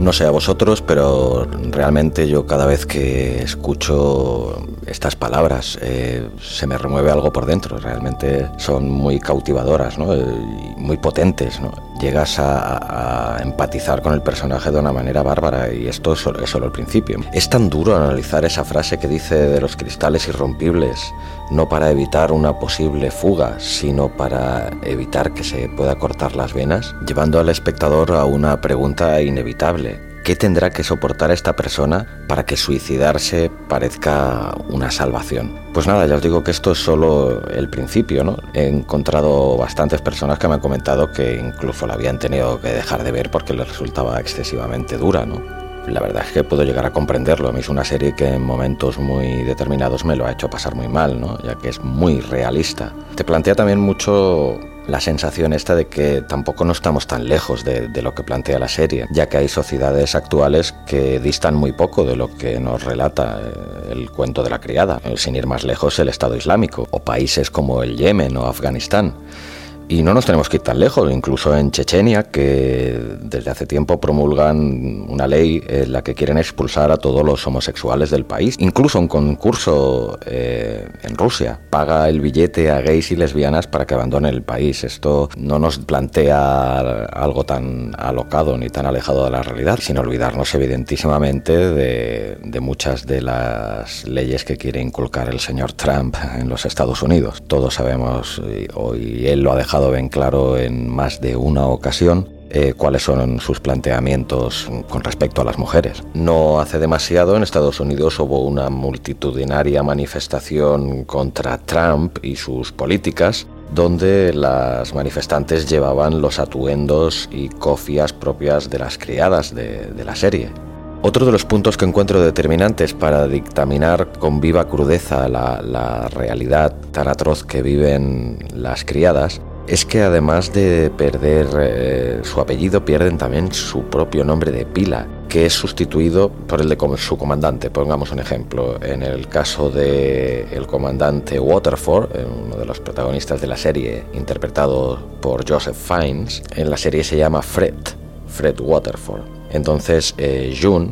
No sé a vosotros, pero realmente yo cada vez que escucho estas palabras eh, se me remueve algo por dentro. Realmente son muy cautivadoras, ¿no? y muy potentes. ¿no? Llegas a, empatizar con el personaje de una manera bárbara y esto es solo, es solo el principio. Es tan duro analizar esa frase que dice de los cristales irrompibles, no para evitar una posible fuga, sino para evitar que se pueda cortar las venas, llevando al espectador a una pregunta inevitable. ¿Qué tendrá que soportar esta persona para que suicidarse parezca una salvación? Pues nada, ya os digo que esto es solo el principio, ¿no? He encontrado bastantes personas que me han comentado que incluso la habían tenido que dejar de ver porque les resultaba excesivamente dura, ¿no? La verdad es que puedo llegar a comprenderlo. A mí es una serie que en momentos muy determinados me lo ha hecho pasar muy mal, ¿no? Ya que es muy realista. Te plantea también mucho la sensación esta de que tampoco no estamos tan lejos de, lo que plantea la serie, ya que hay sociedades actuales que distan muy poco de lo que nos relata eh, el cuento de la criada, sin ir más lejos el Estado Islámico, o países como el Yemen o Afganistán. Y no nos tenemos que ir tan lejos, incluso en Chechenia, que desde hace tiempo promulgan una ley en la que quieren expulsar a todos los homosexuales del país. Incluso un concurso eh, en Rusia paga el billete a gays y lesbianas para que abandonen el país. Esto no nos plantea algo tan alocado ni tan alejado de la realidad, sin olvidarnos evidentísimamente de, de muchas de las leyes que quiere inculcar el señor Trump en los Estados Unidos. Todos sabemos, y él lo ha dejado ven claro en más de una ocasión eh, cuáles son sus planteamientos con respecto a las mujeres. No hace demasiado en Estados Unidos hubo una multitudinaria manifestación contra Trump y sus políticas, donde las manifestantes llevaban los atuendos y cofias propias de las criadas de, la serie. Otro de los puntos que encuentro determinantes para dictaminar con viva crudeza la, la realidad tan atroz que viven las criadas es que además de perder eh, su apellido, pierden también su propio nombre de pila, que es sustituido por el de su comandante. Pongamos un ejemplo. En el caso del el comandante Waterford, eh, uno de los protagonistas de la serie, interpretado por Joseph Fiennes, en la serie se llama Fred, Fred Waterford. Entonces, eh, June,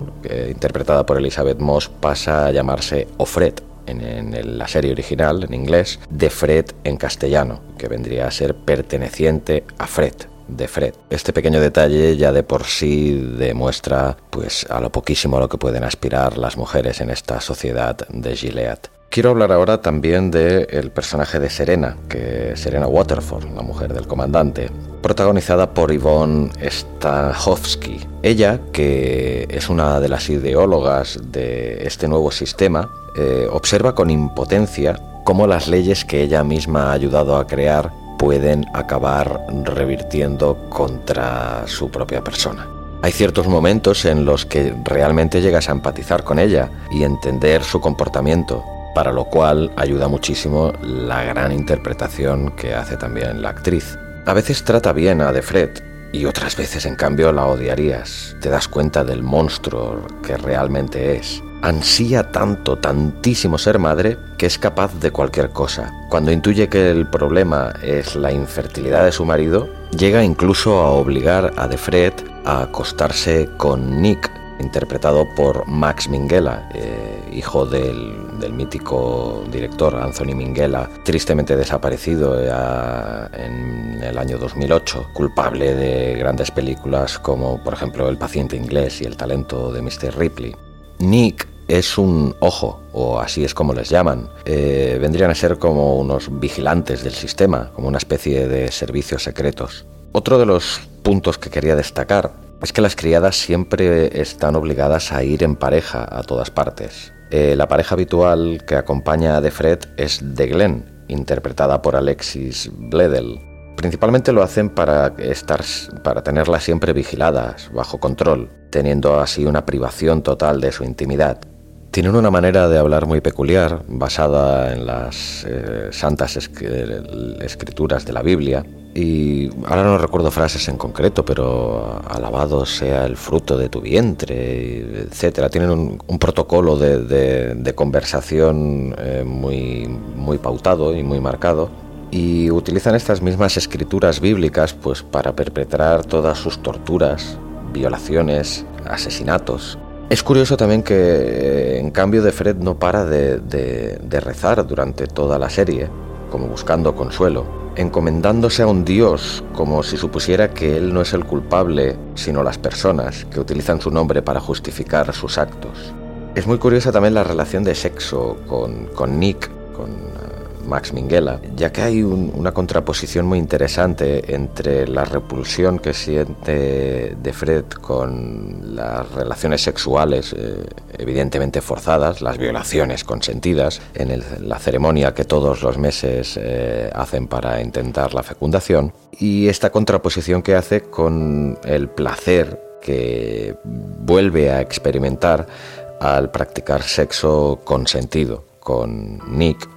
interpretada por Elizabeth Moss, pasa a llamarse Ofred en, la serie original, en inglés, de Fred en castellano, que vendría a ser perteneciente a Fred de Fred. Este pequeño detalle ya de por sí demuestra pues a lo poquísimo a lo que pueden aspirar las mujeres en esta sociedad de Gilead. Quiero hablar ahora también del personaje de Serena, que Serena Waterford, la mujer del comandante, protagonizada por Yvonne Stahovsky. Ella, que es una de las ideólogas de este nuevo sistema, eh, observa con impotencia cómo las leyes que ella misma ha ayudado a crear pueden acabar revirtiendo contra su propia persona. Hay ciertos momentos en los que realmente llegas a empatizar con ella y entender su comportamiento, para lo cual ayuda muchísimo la gran interpretación que hace también la actriz. A veces trata bien a Defred y otras veces en cambio la odiarías. Te das cuenta del monstruo que realmente es. Ansía tanto, tantísimo ser madre que es capaz de cualquier cosa. Cuando intuye que el problema es la infertilidad de su marido, llega incluso a obligar a Defred a acostarse con Nick, interpretado por Max Minghella, eh, hijo del, mítico director Anthony Minghella, tristemente desaparecido en el año 2008, culpable de grandes películas como por ejemplo El paciente inglés y El talento de Mr. Ripley. Nick es un ojo, o así es como les llaman. Eh, vendrían a ser como unos vigilantes del sistema, como una especie de servicios secretos. Otro de los puntos que quería destacar es que las criadas siempre están obligadas a ir en pareja a todas partes. Eh, la pareja habitual que acompaña a Defred es de Glenn, interpretada por Alexis Bledel. Principalmente lo hacen para estar, para tenerlas siempre vigiladas, bajo control, teniendo así una privación total de su intimidad. Tienen una manera de hablar muy peculiar, basada en las eh, santas escrituras de la Biblia. Y ahora no recuerdo frases en concreto, pero alabado sea el fruto de tu vientre, etcétera. Tienen un, protocolo de, conversación eh, muy, muy pautado y muy marcado. Y utilizan estas mismas escrituras bíblicas pues para perpetrar todas sus torturas, violaciones, asesinatos. Es curioso también que eh, en cambio de Fred no para de, rezar durante toda la serie, como buscando consuelo, encomendándose a un Dios como si supusiera que Él no es el culpable, sino las personas que utilizan su nombre para justificar sus actos. Es muy curiosa también la relación de sexo con, con Nick, con Max Minghella, ya que hay una contraposición muy interesante entre la repulsión que siente de Fred con las relaciones sexuales eh, evidentemente forzadas, las violaciones consentidas en la ceremonia que todos los meses eh, hacen para intentar la fecundación, y esta contraposición que hace con el placer que vuelve a experimentar al practicar sexo consentido con Nick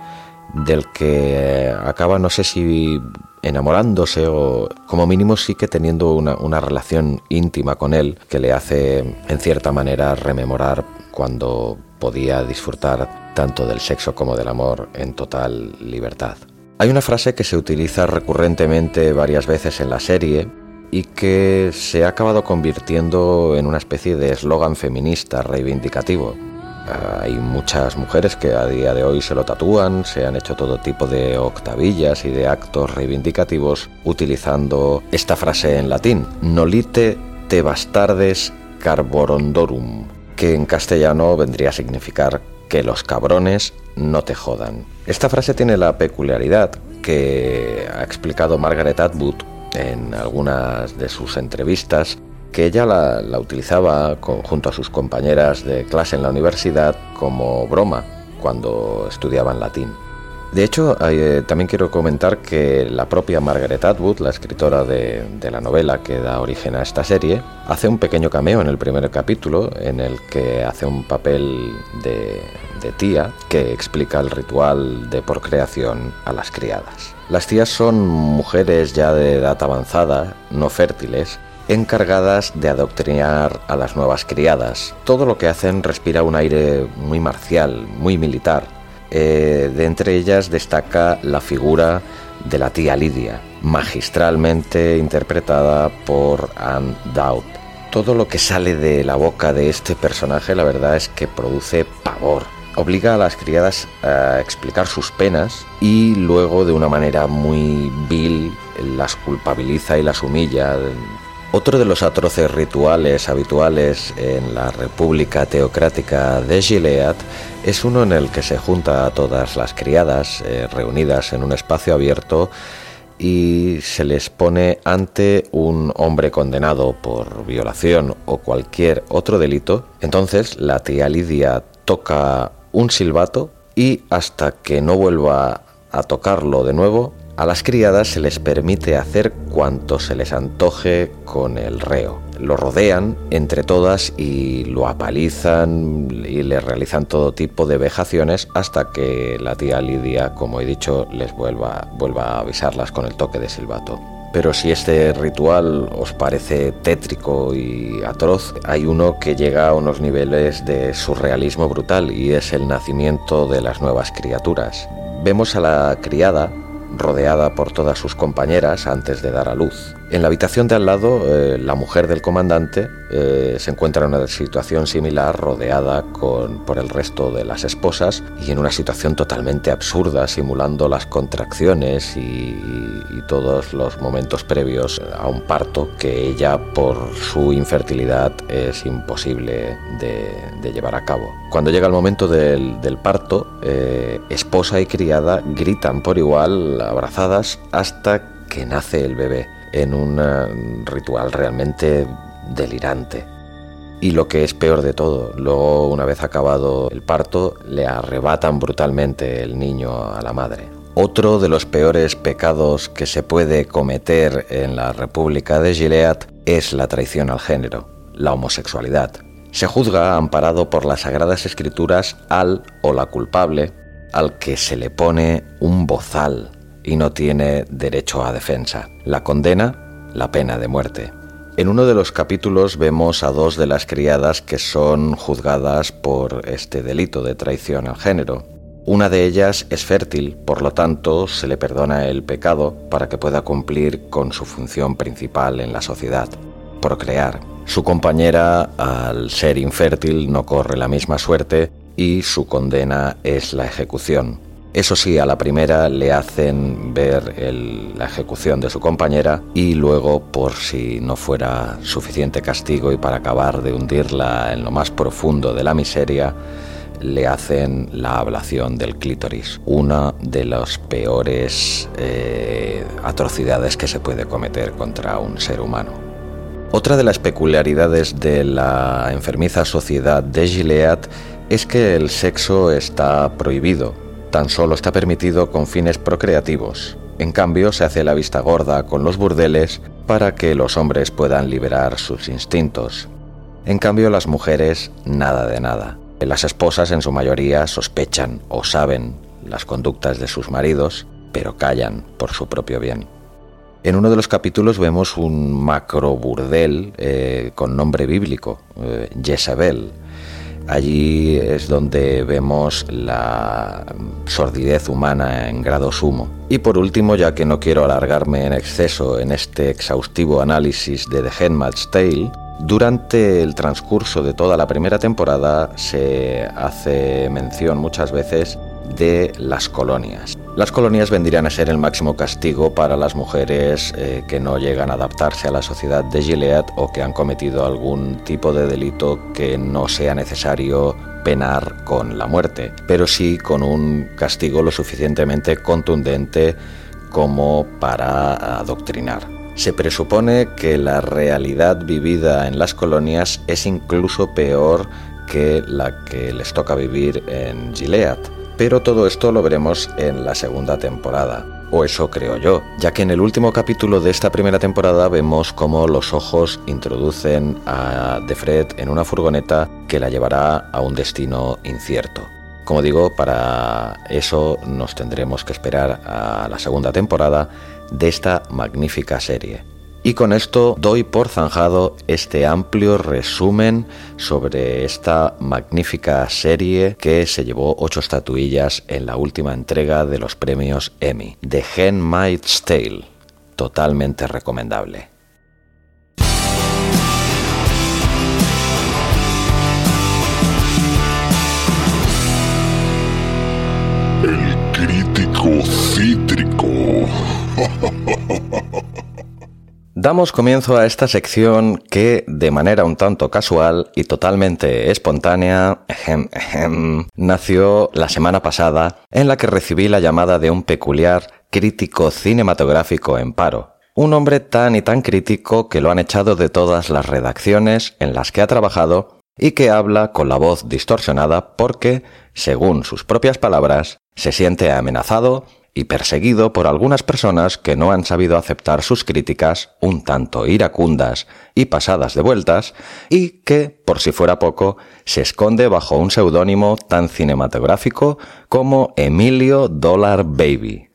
del que acaba no sé si enamorándose o como mínimo sí que teniendo una, relación íntima con él que le hace en cierta manera rememorar cuando podía disfrutar tanto del sexo como del amor en total libertad. Hay una frase que se utiliza recurrentemente varias veces en la serie y que se ha acabado convirtiendo en una especie de eslogan feminista reivindicativo, hay muchas mujeres que a día de hoy se lo tatúan, se han hecho todo tipo de octavillas y de actos reivindicativos utilizando esta frase en latín, nolite te bastardes carborondorum, que en castellano vendría a significar que los cabrones no te jodan. Esta frase tiene la peculiaridad que ha explicado Margaret Atwood en algunas de sus entrevistas que ella la, utilizaba junto a sus compañeras de clase en la universidad como broma cuando estudiaban latín. De hecho, eh, también quiero comentar que la propia Margaret Atwood, la escritora de, la novela que da origen a esta serie, hace un pequeño cameo en el primer capítulo en el que hace un papel de, tía que explica el ritual de procreación a las criadas. Las tías son mujeres ya de edad avanzada, no fértiles, encargadas de adoctrinar a las nuevas criadas. Todo lo que hacen respira un aire muy marcial, muy militar. Eh, de entre ellas destaca la figura de la tía Lidia, magistralmente interpretada por Anne Dowd. Todo lo que sale de la boca de este personaje la verdad es que produce pavor. Obliga a las criadas a explicar sus penas y luego de una manera muy vil las culpabiliza y las humilla otro de los atroces rituales habituales en la República Teocrática de Gilead es uno en el que se junta a todas las criadas eh, reunidas en un espacio abierto y se les pone ante un hombre condenado por violación o cualquier otro delito. Entonces la tía Lidia toca un silbato y hasta que no vuelva a tocarlo de nuevo, A las criadas se les permite hacer cuanto se les antoje con el reo. Lo rodean entre todas y lo apalizan y le realizan todo tipo de vejaciones hasta que la tía Lidia, como he dicho, les vuelva, vuelva a avisarlas con el toque de silbato. Pero si este ritual os parece tétrico y atroz, hay uno que llega a unos niveles de surrealismo brutal y es el nacimiento de las nuevas criaturas. Vemos a la criada rodeada por todas sus compañeras antes de dar a luz. En la habitación de al lado, eh, la mujer del comandante eh, se encuentra en una situación similar, rodeada por el resto de las esposas y en una situación totalmente absurda, simulando las contracciones y, todos los momentos previos a un parto que ella, por su infertilidad, es imposible de, llevar a cabo. Cuando llega el momento del, parto, eh, esposa y criada gritan por igual, abrazadas, hasta que nace el bebé en un eh, ritual realmente delirante. Y lo que es peor de todo, luego una vez acabado el parto, le arrebatan brutalmente el niño a la madre. Otro de los peores pecados que se puede cometer en la República de Gilead es la traición al género, la homosexualidad. Se juzga amparado por las sagradas escrituras al o la culpable al que se le pone un bozal y no tiene derecho a defensa. La condena, la pena de muerte. En uno de los capítulos vemos a dos de las criadas que son juzgadas por este delito de traición al género. Una de ellas es fértil, por lo tanto se le perdona el pecado para que pueda cumplir con su función principal en la sociedad, procrear. Su compañera, al ser infértil, no corre la misma suerte y su condena es la ejecución. Eso sí, a la primera le hacen ver la ejecución de su compañera y luego, por si no fuera suficiente castigo y para acabar de hundirla en lo más profundo de la miseria, le hacen la ablación del clítoris, una de las peores eh, atrocidades que se puede cometer contra un ser humano. Otra de las peculiaridades de la enfermiza sociedad de Gilead es que el sexo está prohibido tan solo está permitido con fines procreativos. En cambio, se hace la vista gorda con los burdeles para que los hombres puedan liberar sus instintos. En cambio, las mujeres, nada de nada. Las esposas en su mayoría sospechan o saben las conductas de sus maridos, pero callan por su propio bien. En uno de los capítulos vemos un macro burdel eh, con nombre bíblico, eh, Allí es donde vemos la sordidez humana en grado sumo. Y por último, ya que no quiero alargarme en exceso en este exhaustivo análisis de The Handmaid's Tale, durante el transcurso de toda la primera temporada se hace mención muchas veces de las colonias. Las colonias vendrían a ser el máximo castigo para las mujeres eh, que no llegan a adaptarse a la sociedad de Gilead o que han cometido algún tipo de delito que no sea necesario penar con la muerte, pero sí con un castigo lo suficientemente contundente como para adoctrinar. Se presupone que la realidad vivida en las colonias es incluso peor que la que les toca vivir en Gilead pero todo esto lo veremos en la segunda temporada. O eso creo yo, ya que en el último capítulo de esta primera temporada vemos cómo los ojos introducen a Defred en una furgoneta que la llevará a un destino incierto. Como digo, para eso nos tendremos que esperar a la segunda temporada de esta magnífica serie. Y con esto doy por zanjado este amplio resumen sobre esta magnífica serie que se llevó ocho estatuillas en la última entrega de los premios Emmy, The Handmaid's Tale. Totalmente recomendable. El crítico cítrico. [laughs] Damos comienzo a esta sección que, de manera un tanto casual y totalmente espontánea, nació la semana pasada, en la que recibí la llamada de un peculiar crítico cinematográfico en paro. Un hombre tan y tan crítico que lo han echado de todas las redacciones en las que ha trabajado y que habla con la voz distorsionada porque, según sus propias palabras, se siente amenazado y perseguido por algunas personas que no han sabido aceptar sus críticas un tanto iracundas y pasadas de vueltas, y que, por si fuera poco, se esconde bajo un seudónimo tan cinematográfico como Emilio Dollar Baby.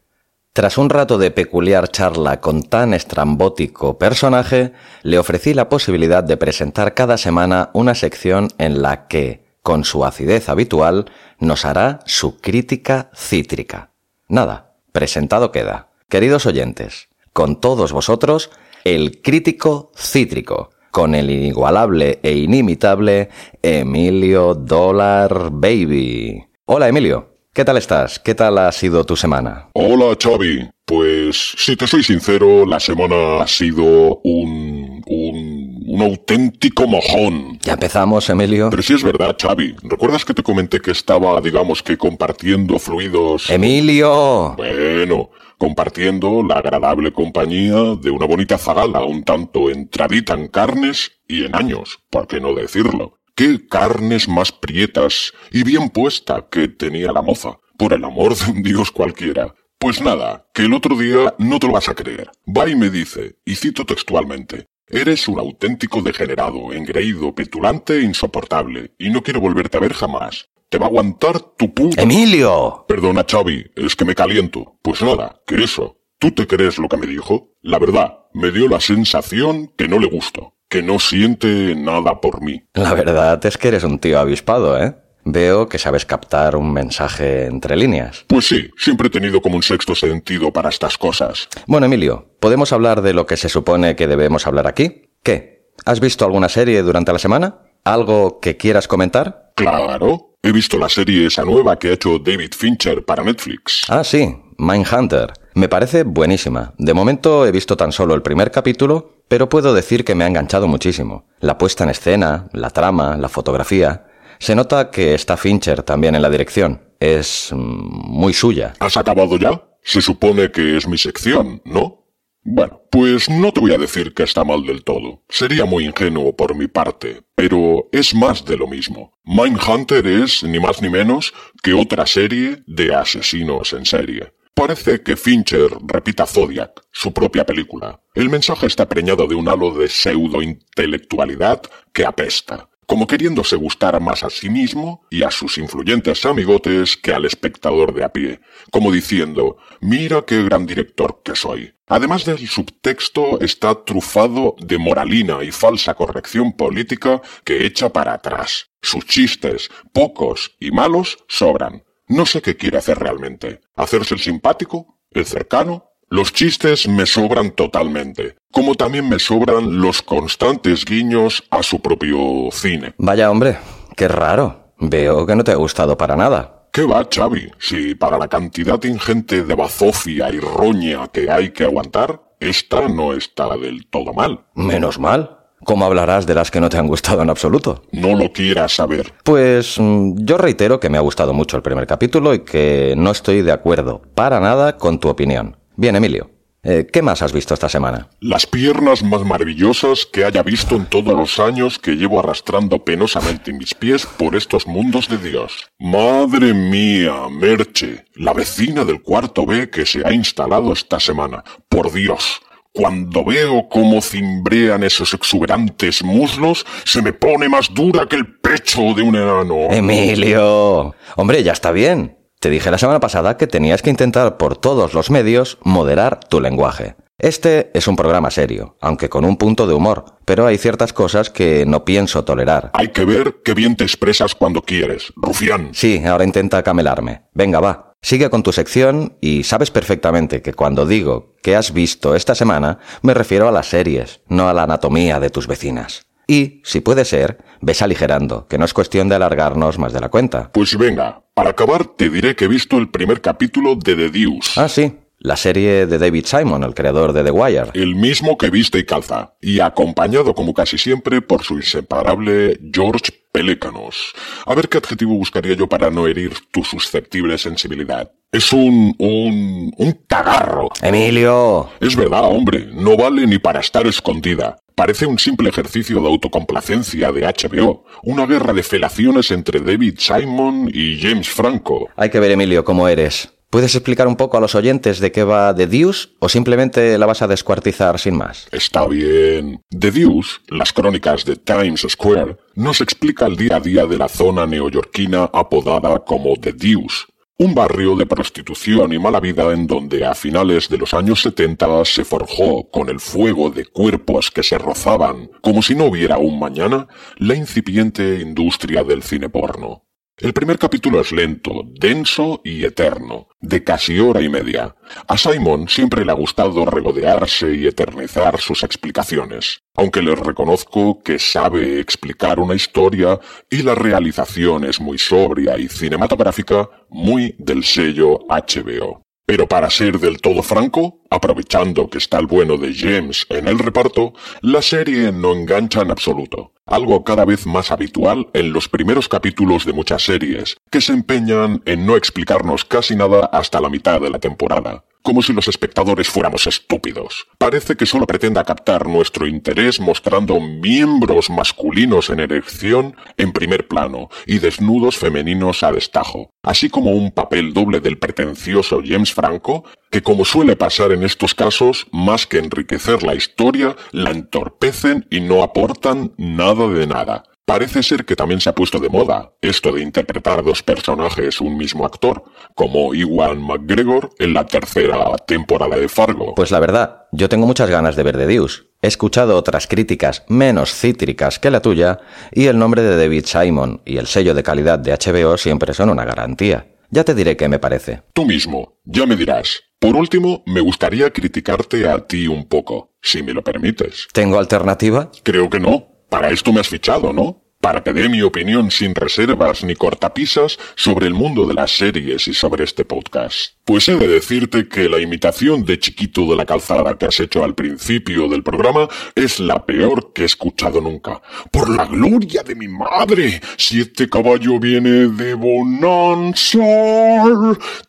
Tras un rato de peculiar charla con tan estrambótico personaje, le ofrecí la posibilidad de presentar cada semana una sección en la que, con su acidez habitual, nos hará su crítica cítrica. Nada, presentado queda. Queridos oyentes, con todos vosotros, el crítico cítrico, con el inigualable e inimitable Emilio Dollar Baby. Hola Emilio. ¿Qué tal estás? ¿Qué tal ha sido tu semana? Hola, Xavi. Pues, si te soy sincero, la semana ha sido un, un, un auténtico mojón. Ya empezamos, Emilio. Pero sí es verdad, Xavi. ¿Recuerdas que te comenté que estaba, digamos que compartiendo fluidos? Emilio. Bueno, compartiendo la agradable compañía de una bonita zagala un tanto entradita en carnes y en años, ¿por qué no decirlo? qué carnes más prietas y bien puesta que tenía la moza, por el amor de un dios cualquiera. Pues nada, que el otro día no te lo vas a creer. Va y me dice, y cito textualmente, Eres un auténtico degenerado, engreído, petulante e insoportable, y no quiero volverte a ver jamás. Te va a aguantar tu puta... ¡Emilio! Perdona, Xavi, es que me caliento. Pues nada, que eso. ¿Tú te crees lo que me dijo? La verdad, me dio la sensación que no le gustó que no siente nada por mí. La verdad es que eres un tío avispado, ¿eh? Veo que sabes captar un mensaje entre líneas. Pues sí, siempre he tenido como un sexto sentido para estas cosas. Bueno, Emilio, ¿podemos hablar de lo que se supone que debemos hablar aquí? ¿Qué? ¿Has visto alguna serie durante la semana? ¿Algo que quieras comentar? Claro. He visto la serie esa nueva que ha hecho David Fincher para Netflix. Ah, sí, Mindhunter. Me parece buenísima. De momento he visto tan solo el primer capítulo, pero puedo decir que me ha enganchado muchísimo. La puesta en escena, la trama, la fotografía. Se nota que está Fincher también en la dirección. Es mm, muy suya. ¿Has acabado ya? Se supone que es mi sección, ¿no? Bueno, pues no te voy a decir que está mal del todo. Sería muy ingenuo por mi parte, pero es más de lo mismo. Mindhunter es, ni más ni menos, que otra serie de asesinos en serie. Parece que Fincher repita Zodiac, su propia película. El mensaje está preñado de un halo de pseudo-intelectualidad que apesta, como queriéndose gustar más a sí mismo y a sus influyentes amigotes que al espectador de a pie, como diciendo, mira qué gran director que soy. Además del subtexto está trufado de moralina y falsa corrección política que echa para atrás. Sus chistes, pocos y malos, sobran. No sé qué quiere hacer realmente. ¿Hacerse el simpático? ¿El cercano? Los chistes me sobran totalmente, como también me sobran los constantes guiños a su propio cine. Vaya hombre, qué raro. Veo que no te ha gustado para nada. ¿Qué va, Xavi? Si para la cantidad ingente de bazofia y roña que hay que aguantar, esta no está del todo mal. Menos mal. ¿Cómo hablarás de las que no te han gustado en absoluto? No lo quieras saber. Pues mm, yo reitero que me ha gustado mucho el primer capítulo y que no estoy de acuerdo para nada con tu opinión. Bien, Emilio. Eh, ¿Qué más has visto esta semana? Las piernas más maravillosas que haya visto en todos los años que llevo arrastrando penosamente mis pies por estos mundos de Dios. Madre mía, Merche, la vecina del cuarto B que se ha instalado esta semana. Por Dios, cuando veo cómo cimbrean esos exuberantes muslos, se me pone más dura que el pecho de un enano. Emilio. Hombre, ya está bien. Te dije la semana pasada que tenías que intentar por todos los medios moderar tu lenguaje. Este es un programa serio, aunque con un punto de humor, pero hay ciertas cosas que no pienso tolerar. Hay que ver qué bien te expresas cuando quieres, rufián. Sí, ahora intenta camelarme. Venga, va. Sigue con tu sección y sabes perfectamente que cuando digo que has visto esta semana, me refiero a las series, no a la anatomía de tus vecinas. Y, si puede ser, ves aligerando, que no es cuestión de alargarnos más de la cuenta. Pues venga, para acabar te diré que he visto el primer capítulo de The Deuce. Ah, sí, la serie de David Simon, el creador de The Wire. El mismo que viste y calza, y acompañado como casi siempre por su inseparable George Pelécanos. A ver qué adjetivo buscaría yo para no herir tu susceptible sensibilidad. Es un... un... un cagarro. Emilio. Es verdad, hombre, no vale ni para estar escondida. Parece un simple ejercicio de autocomplacencia de HBO, una guerra de felaciones entre David Simon y James Franco. Hay que ver, Emilio, cómo eres. ¿Puedes explicar un poco a los oyentes de qué va The Deuce o simplemente la vas a descuartizar sin más? Está bien. The Deuce, las crónicas de Times Square, nos explica el día a día de la zona neoyorquina apodada como The Deuce, un barrio de prostitución y mala vida en donde a finales de los años 70 se forjó con el fuego de cuerpos que se rozaban como si no hubiera un mañana la incipiente industria del cine porno. El primer capítulo es lento, denso y eterno, de casi hora y media. A Simon siempre le ha gustado regodearse y eternizar sus explicaciones, aunque le reconozco que sabe explicar una historia y la realización es muy sobria y cinematográfica, muy del sello HBO. Pero para ser del todo franco, aprovechando que está el bueno de James en el reparto, la serie no engancha en absoluto. Algo cada vez más habitual en los primeros capítulos de muchas series, que se empeñan en no explicarnos casi nada hasta la mitad de la temporada como si los espectadores fuéramos estúpidos. Parece que solo pretenda captar nuestro interés mostrando miembros masculinos en erección en primer plano y desnudos femeninos a destajo, así como un papel doble del pretencioso James Franco, que como suele pasar en estos casos, más que enriquecer la historia, la entorpecen y no aportan nada de nada. Parece ser que también se ha puesto de moda esto de interpretar dos personajes un mismo actor, como Iwan McGregor en la tercera temporada de Fargo. Pues la verdad, yo tengo muchas ganas de ver The Deuce. He escuchado otras críticas menos cítricas que la tuya, y el nombre de David Simon y el sello de calidad de HBO siempre son una garantía. Ya te diré qué me parece. Tú mismo, ya me dirás. Por último, me gustaría criticarte a ti un poco, si me lo permites. ¿Tengo alternativa? Creo que no. Para esto me has fichado, ¿no? Para que dé mi opinión sin reservas ni cortapisas sobre el mundo de las series y sobre este podcast. Pues he de decirte que la imitación de chiquito de la calzada que has hecho al principio del programa es la peor que he escuchado nunca. Por la gloria de mi madre, si este caballo viene de Bonanza,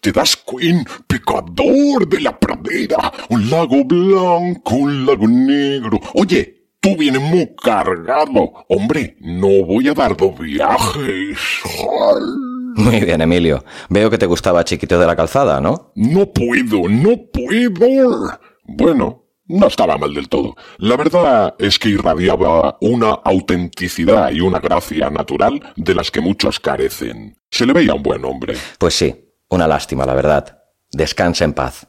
te das Queen, pecador de la pradera, un lago blanco, un lago negro. Oye, Tú vienes muy cargado. Hombre, no voy a dar dos viajes. Muy bien, Emilio. Veo que te gustaba Chiquito de la Calzada, ¿no? No puedo, no puedo. Bueno, no estaba mal del todo. La verdad es que irradiaba una autenticidad y una gracia natural de las que muchos carecen. Se le veía un buen hombre. Pues sí, una lástima, la verdad. Descansa en paz.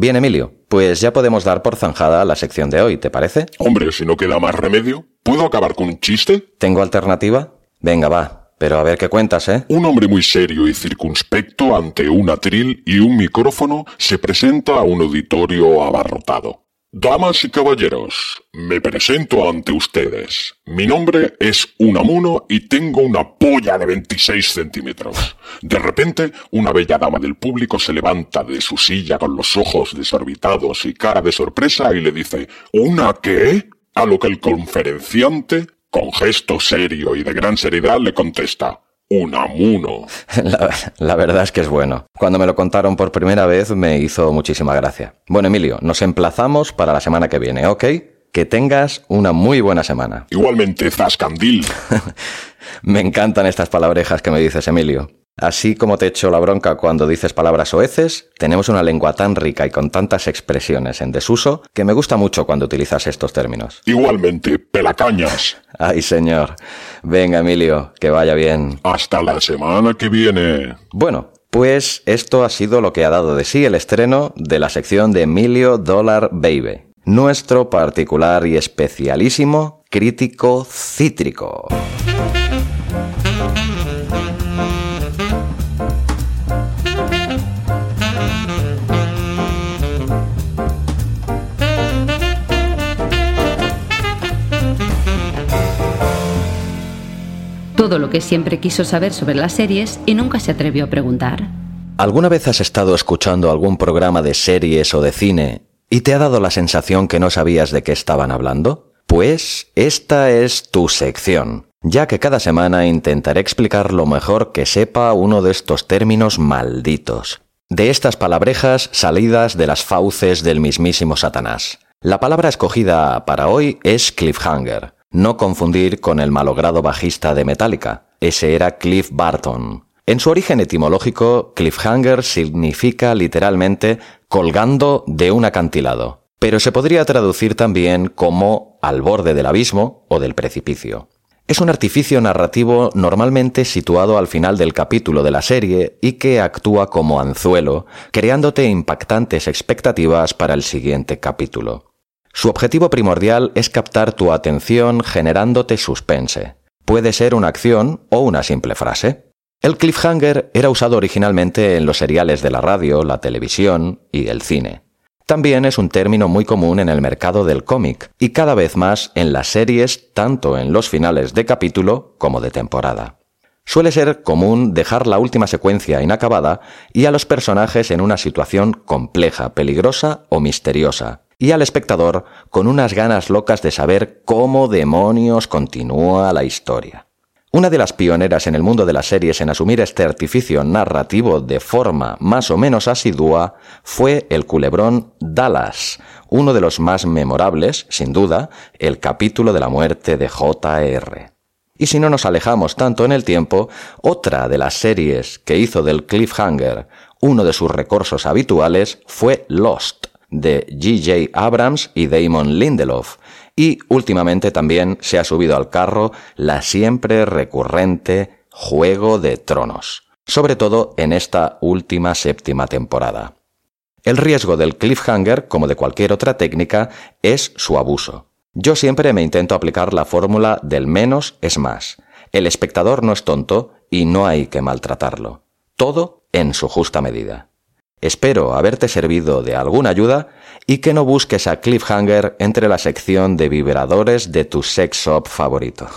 Bien, Emilio, pues ya podemos dar por zanjada la sección de hoy, ¿te parece? Hombre, si no queda más remedio, ¿puedo acabar con un chiste? ¿Tengo alternativa? Venga, va. Pero a ver qué cuentas, ¿eh? Un hombre muy serio y circunspecto ante un atril y un micrófono se presenta a un auditorio abarrotado. Damas y caballeros, me presento ante ustedes. Mi nombre es Unamuno y tengo una polla de 26 centímetros. De repente, una bella dama del público se levanta de su silla con los ojos desorbitados y cara de sorpresa y le dice, ¿Una qué? A lo que el conferenciante, con gesto serio y de gran seriedad, le contesta, Unamuno. [laughs] La, la, verdad es que es bueno. Cuando me lo contaron por primera vez me hizo muchísima gracia. Bueno, Emilio, nos emplazamos para la semana que viene, ¿ok? Que tengas una muy buena semana. Igualmente, Zascandil. [laughs] me encantan estas palabrejas que me dices, Emilio. Así como te echo la bronca cuando dices palabras oeces, tenemos una lengua tan rica y con tantas expresiones en desuso que me gusta mucho cuando utilizas estos términos. Igualmente, pelacañas. [laughs] Ay, señor. Venga, Emilio, que vaya bien. Hasta la semana que viene. Bueno, pues esto ha sido lo que ha dado de sí el estreno de la sección de Emilio Dollar Baby, nuestro particular y especialísimo crítico cítrico. Todo lo que siempre quiso saber sobre las series y nunca se atrevió a preguntar. ¿Alguna vez has estado escuchando algún programa de series o de cine y te ha dado la sensación que no sabías de qué estaban hablando? Pues esta es tu sección, ya que cada semana intentaré explicar lo mejor que sepa uno de estos términos malditos, de estas palabrejas salidas de las fauces del mismísimo Satanás. La palabra escogida para hoy es cliffhanger, no confundir con el malogrado bajista de Metallica. Ese era Cliff Barton. En su origen etimológico, cliffhanger significa literalmente colgando de un acantilado, pero se podría traducir también como al borde del abismo o del precipicio. Es un artificio narrativo normalmente situado al final del capítulo de la serie y que actúa como anzuelo, creándote impactantes expectativas para el siguiente capítulo. Su objetivo primordial es captar tu atención generándote suspense. Puede ser una acción o una simple frase. El cliffhanger era usado originalmente en los seriales de la radio, la televisión y el cine. También es un término muy común en el mercado del cómic y cada vez más en las series, tanto en los finales de capítulo como de temporada. Suele ser común dejar la última secuencia inacabada y a los personajes en una situación compleja, peligrosa o misteriosa, y al espectador con unas ganas locas de saber cómo demonios continúa la historia. Una de las pioneras en el mundo de las series en asumir este artificio narrativo de forma más o menos asidua fue el culebrón Dallas, uno de los más memorables, sin duda, el capítulo de la muerte de J.R. Y si no nos alejamos tanto en el tiempo, otra de las series que hizo del cliffhanger uno de sus recursos habituales fue Lost, de G.J. Abrams y Damon Lindelof, y últimamente también se ha subido al carro la siempre recurrente Juego de Tronos, sobre todo en esta última séptima temporada. El riesgo del cliffhanger, como de cualquier otra técnica, es su abuso. Yo siempre me intento aplicar la fórmula del menos es más. El espectador no es tonto y no hay que maltratarlo. Todo en su justa medida. Espero haberte servido de alguna ayuda y que no busques a Cliffhanger entre la sección de vibradores de tu sex shop favorito.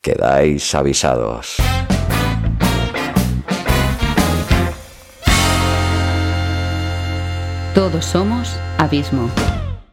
Quedáis avisados. Todos somos Abismo.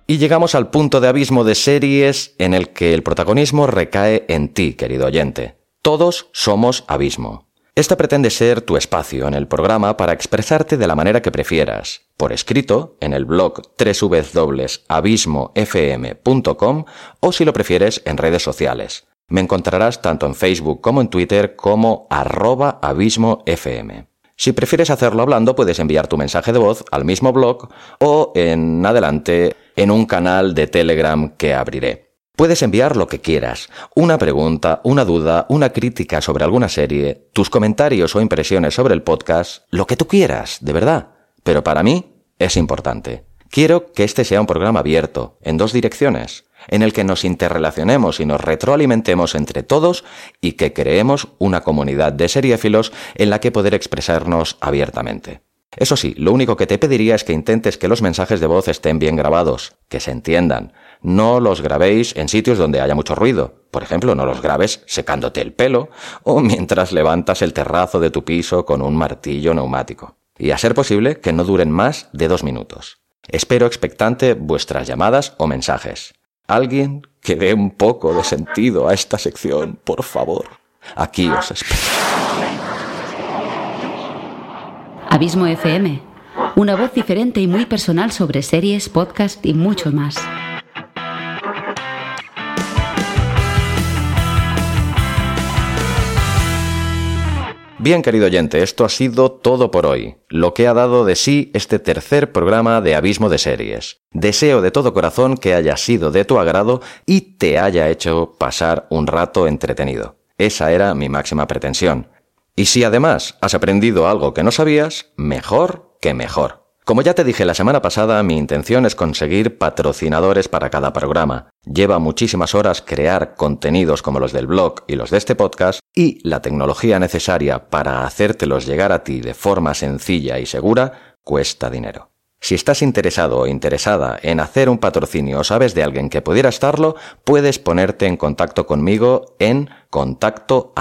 Y llegamos al punto de abismo de series en el que el protagonismo recae en ti, querido oyente. Todos somos Abismo. Esta pretende ser tu espacio en el programa para expresarte de la manera que prefieras, por escrito en el blog www.abismofm.com o si lo prefieres en redes sociales. Me encontrarás tanto en Facebook como en Twitter como arroba abismofm. Si prefieres hacerlo hablando, puedes enviar tu mensaje de voz al mismo blog o en adelante en un canal de Telegram que abriré. Puedes enviar lo que quieras, una pregunta, una duda, una crítica sobre alguna serie, tus comentarios o impresiones sobre el podcast, lo que tú quieras, de verdad. Pero para mí es importante. Quiero que este sea un programa abierto, en dos direcciones, en el que nos interrelacionemos y nos retroalimentemos entre todos y que creemos una comunidad de seriéfilos en la que poder expresarnos abiertamente. Eso sí, lo único que te pediría es que intentes que los mensajes de voz estén bien grabados, que se entiendan, no los grabéis en sitios donde haya mucho ruido. Por ejemplo, no los grabes secándote el pelo o [laughs] mientras levantas el terrazo de tu piso con un martillo neumático. Y a ser posible que no duren más de dos minutos. Espero expectante vuestras llamadas o mensajes. Alguien que dé un poco de sentido a esta sección, por favor. Aquí os espero. Abismo FM, una voz diferente y muy personal sobre series, podcast y mucho más. Bien, querido oyente, esto ha sido todo por hoy, lo que ha dado de sí este tercer programa de Abismo de Series. Deseo de todo corazón que haya sido de tu agrado y te haya hecho pasar un rato entretenido. Esa era mi máxima pretensión. Y si además has aprendido algo que no sabías, mejor que mejor. Como ya te dije la semana pasada, mi intención es conseguir patrocinadores para cada programa. Lleva muchísimas horas crear contenidos como los del blog y los de este podcast y la tecnología necesaria para hacértelos llegar a ti de forma sencilla y segura cuesta dinero. Si estás interesado o interesada en hacer un patrocinio o sabes de alguien que pudiera estarlo, puedes ponerte en contacto conmigo en contacto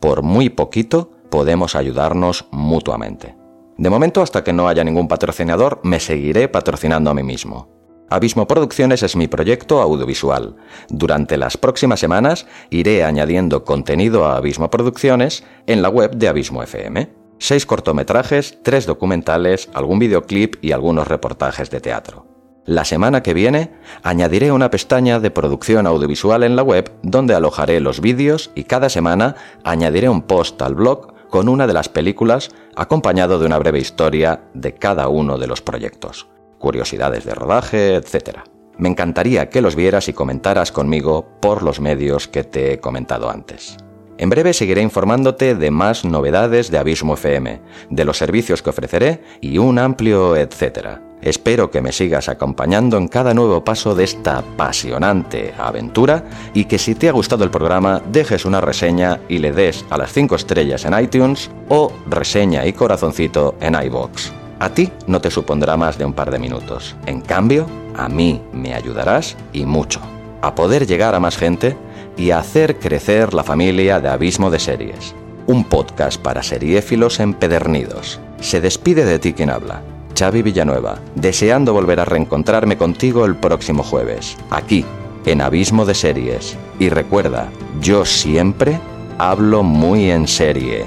Por muy poquito podemos ayudarnos mutuamente. De momento, hasta que no haya ningún patrocinador, me seguiré patrocinando a mí mismo. Abismo Producciones es mi proyecto audiovisual. Durante las próximas semanas iré añadiendo contenido a Abismo Producciones en la web de Abismo FM. Seis cortometrajes, tres documentales, algún videoclip y algunos reportajes de teatro. La semana que viene añadiré una pestaña de producción audiovisual en la web donde alojaré los vídeos y cada semana añadiré un post al blog con una de las películas acompañado de una breve historia de cada uno de los proyectos, curiosidades de rodaje, etc. Me encantaría que los vieras y comentaras conmigo por los medios que te he comentado antes. En breve seguiré informándote de más novedades de Abismo FM, de los servicios que ofreceré y un amplio etcétera. Espero que me sigas acompañando en cada nuevo paso de esta apasionante aventura y que si te ha gustado el programa dejes una reseña y le des a las 5 estrellas en iTunes o reseña y corazoncito en iBox. A ti no te supondrá más de un par de minutos. En cambio, a mí me ayudarás y mucho a poder llegar a más gente y a hacer crecer la familia de Abismo de Series. Un podcast para seriéfilos empedernidos. Se despide de ti quien habla Xavi Villanueva, deseando volver a reencontrarme contigo el próximo jueves, aquí, en Abismo de Series. Y recuerda, yo siempre hablo muy en serie.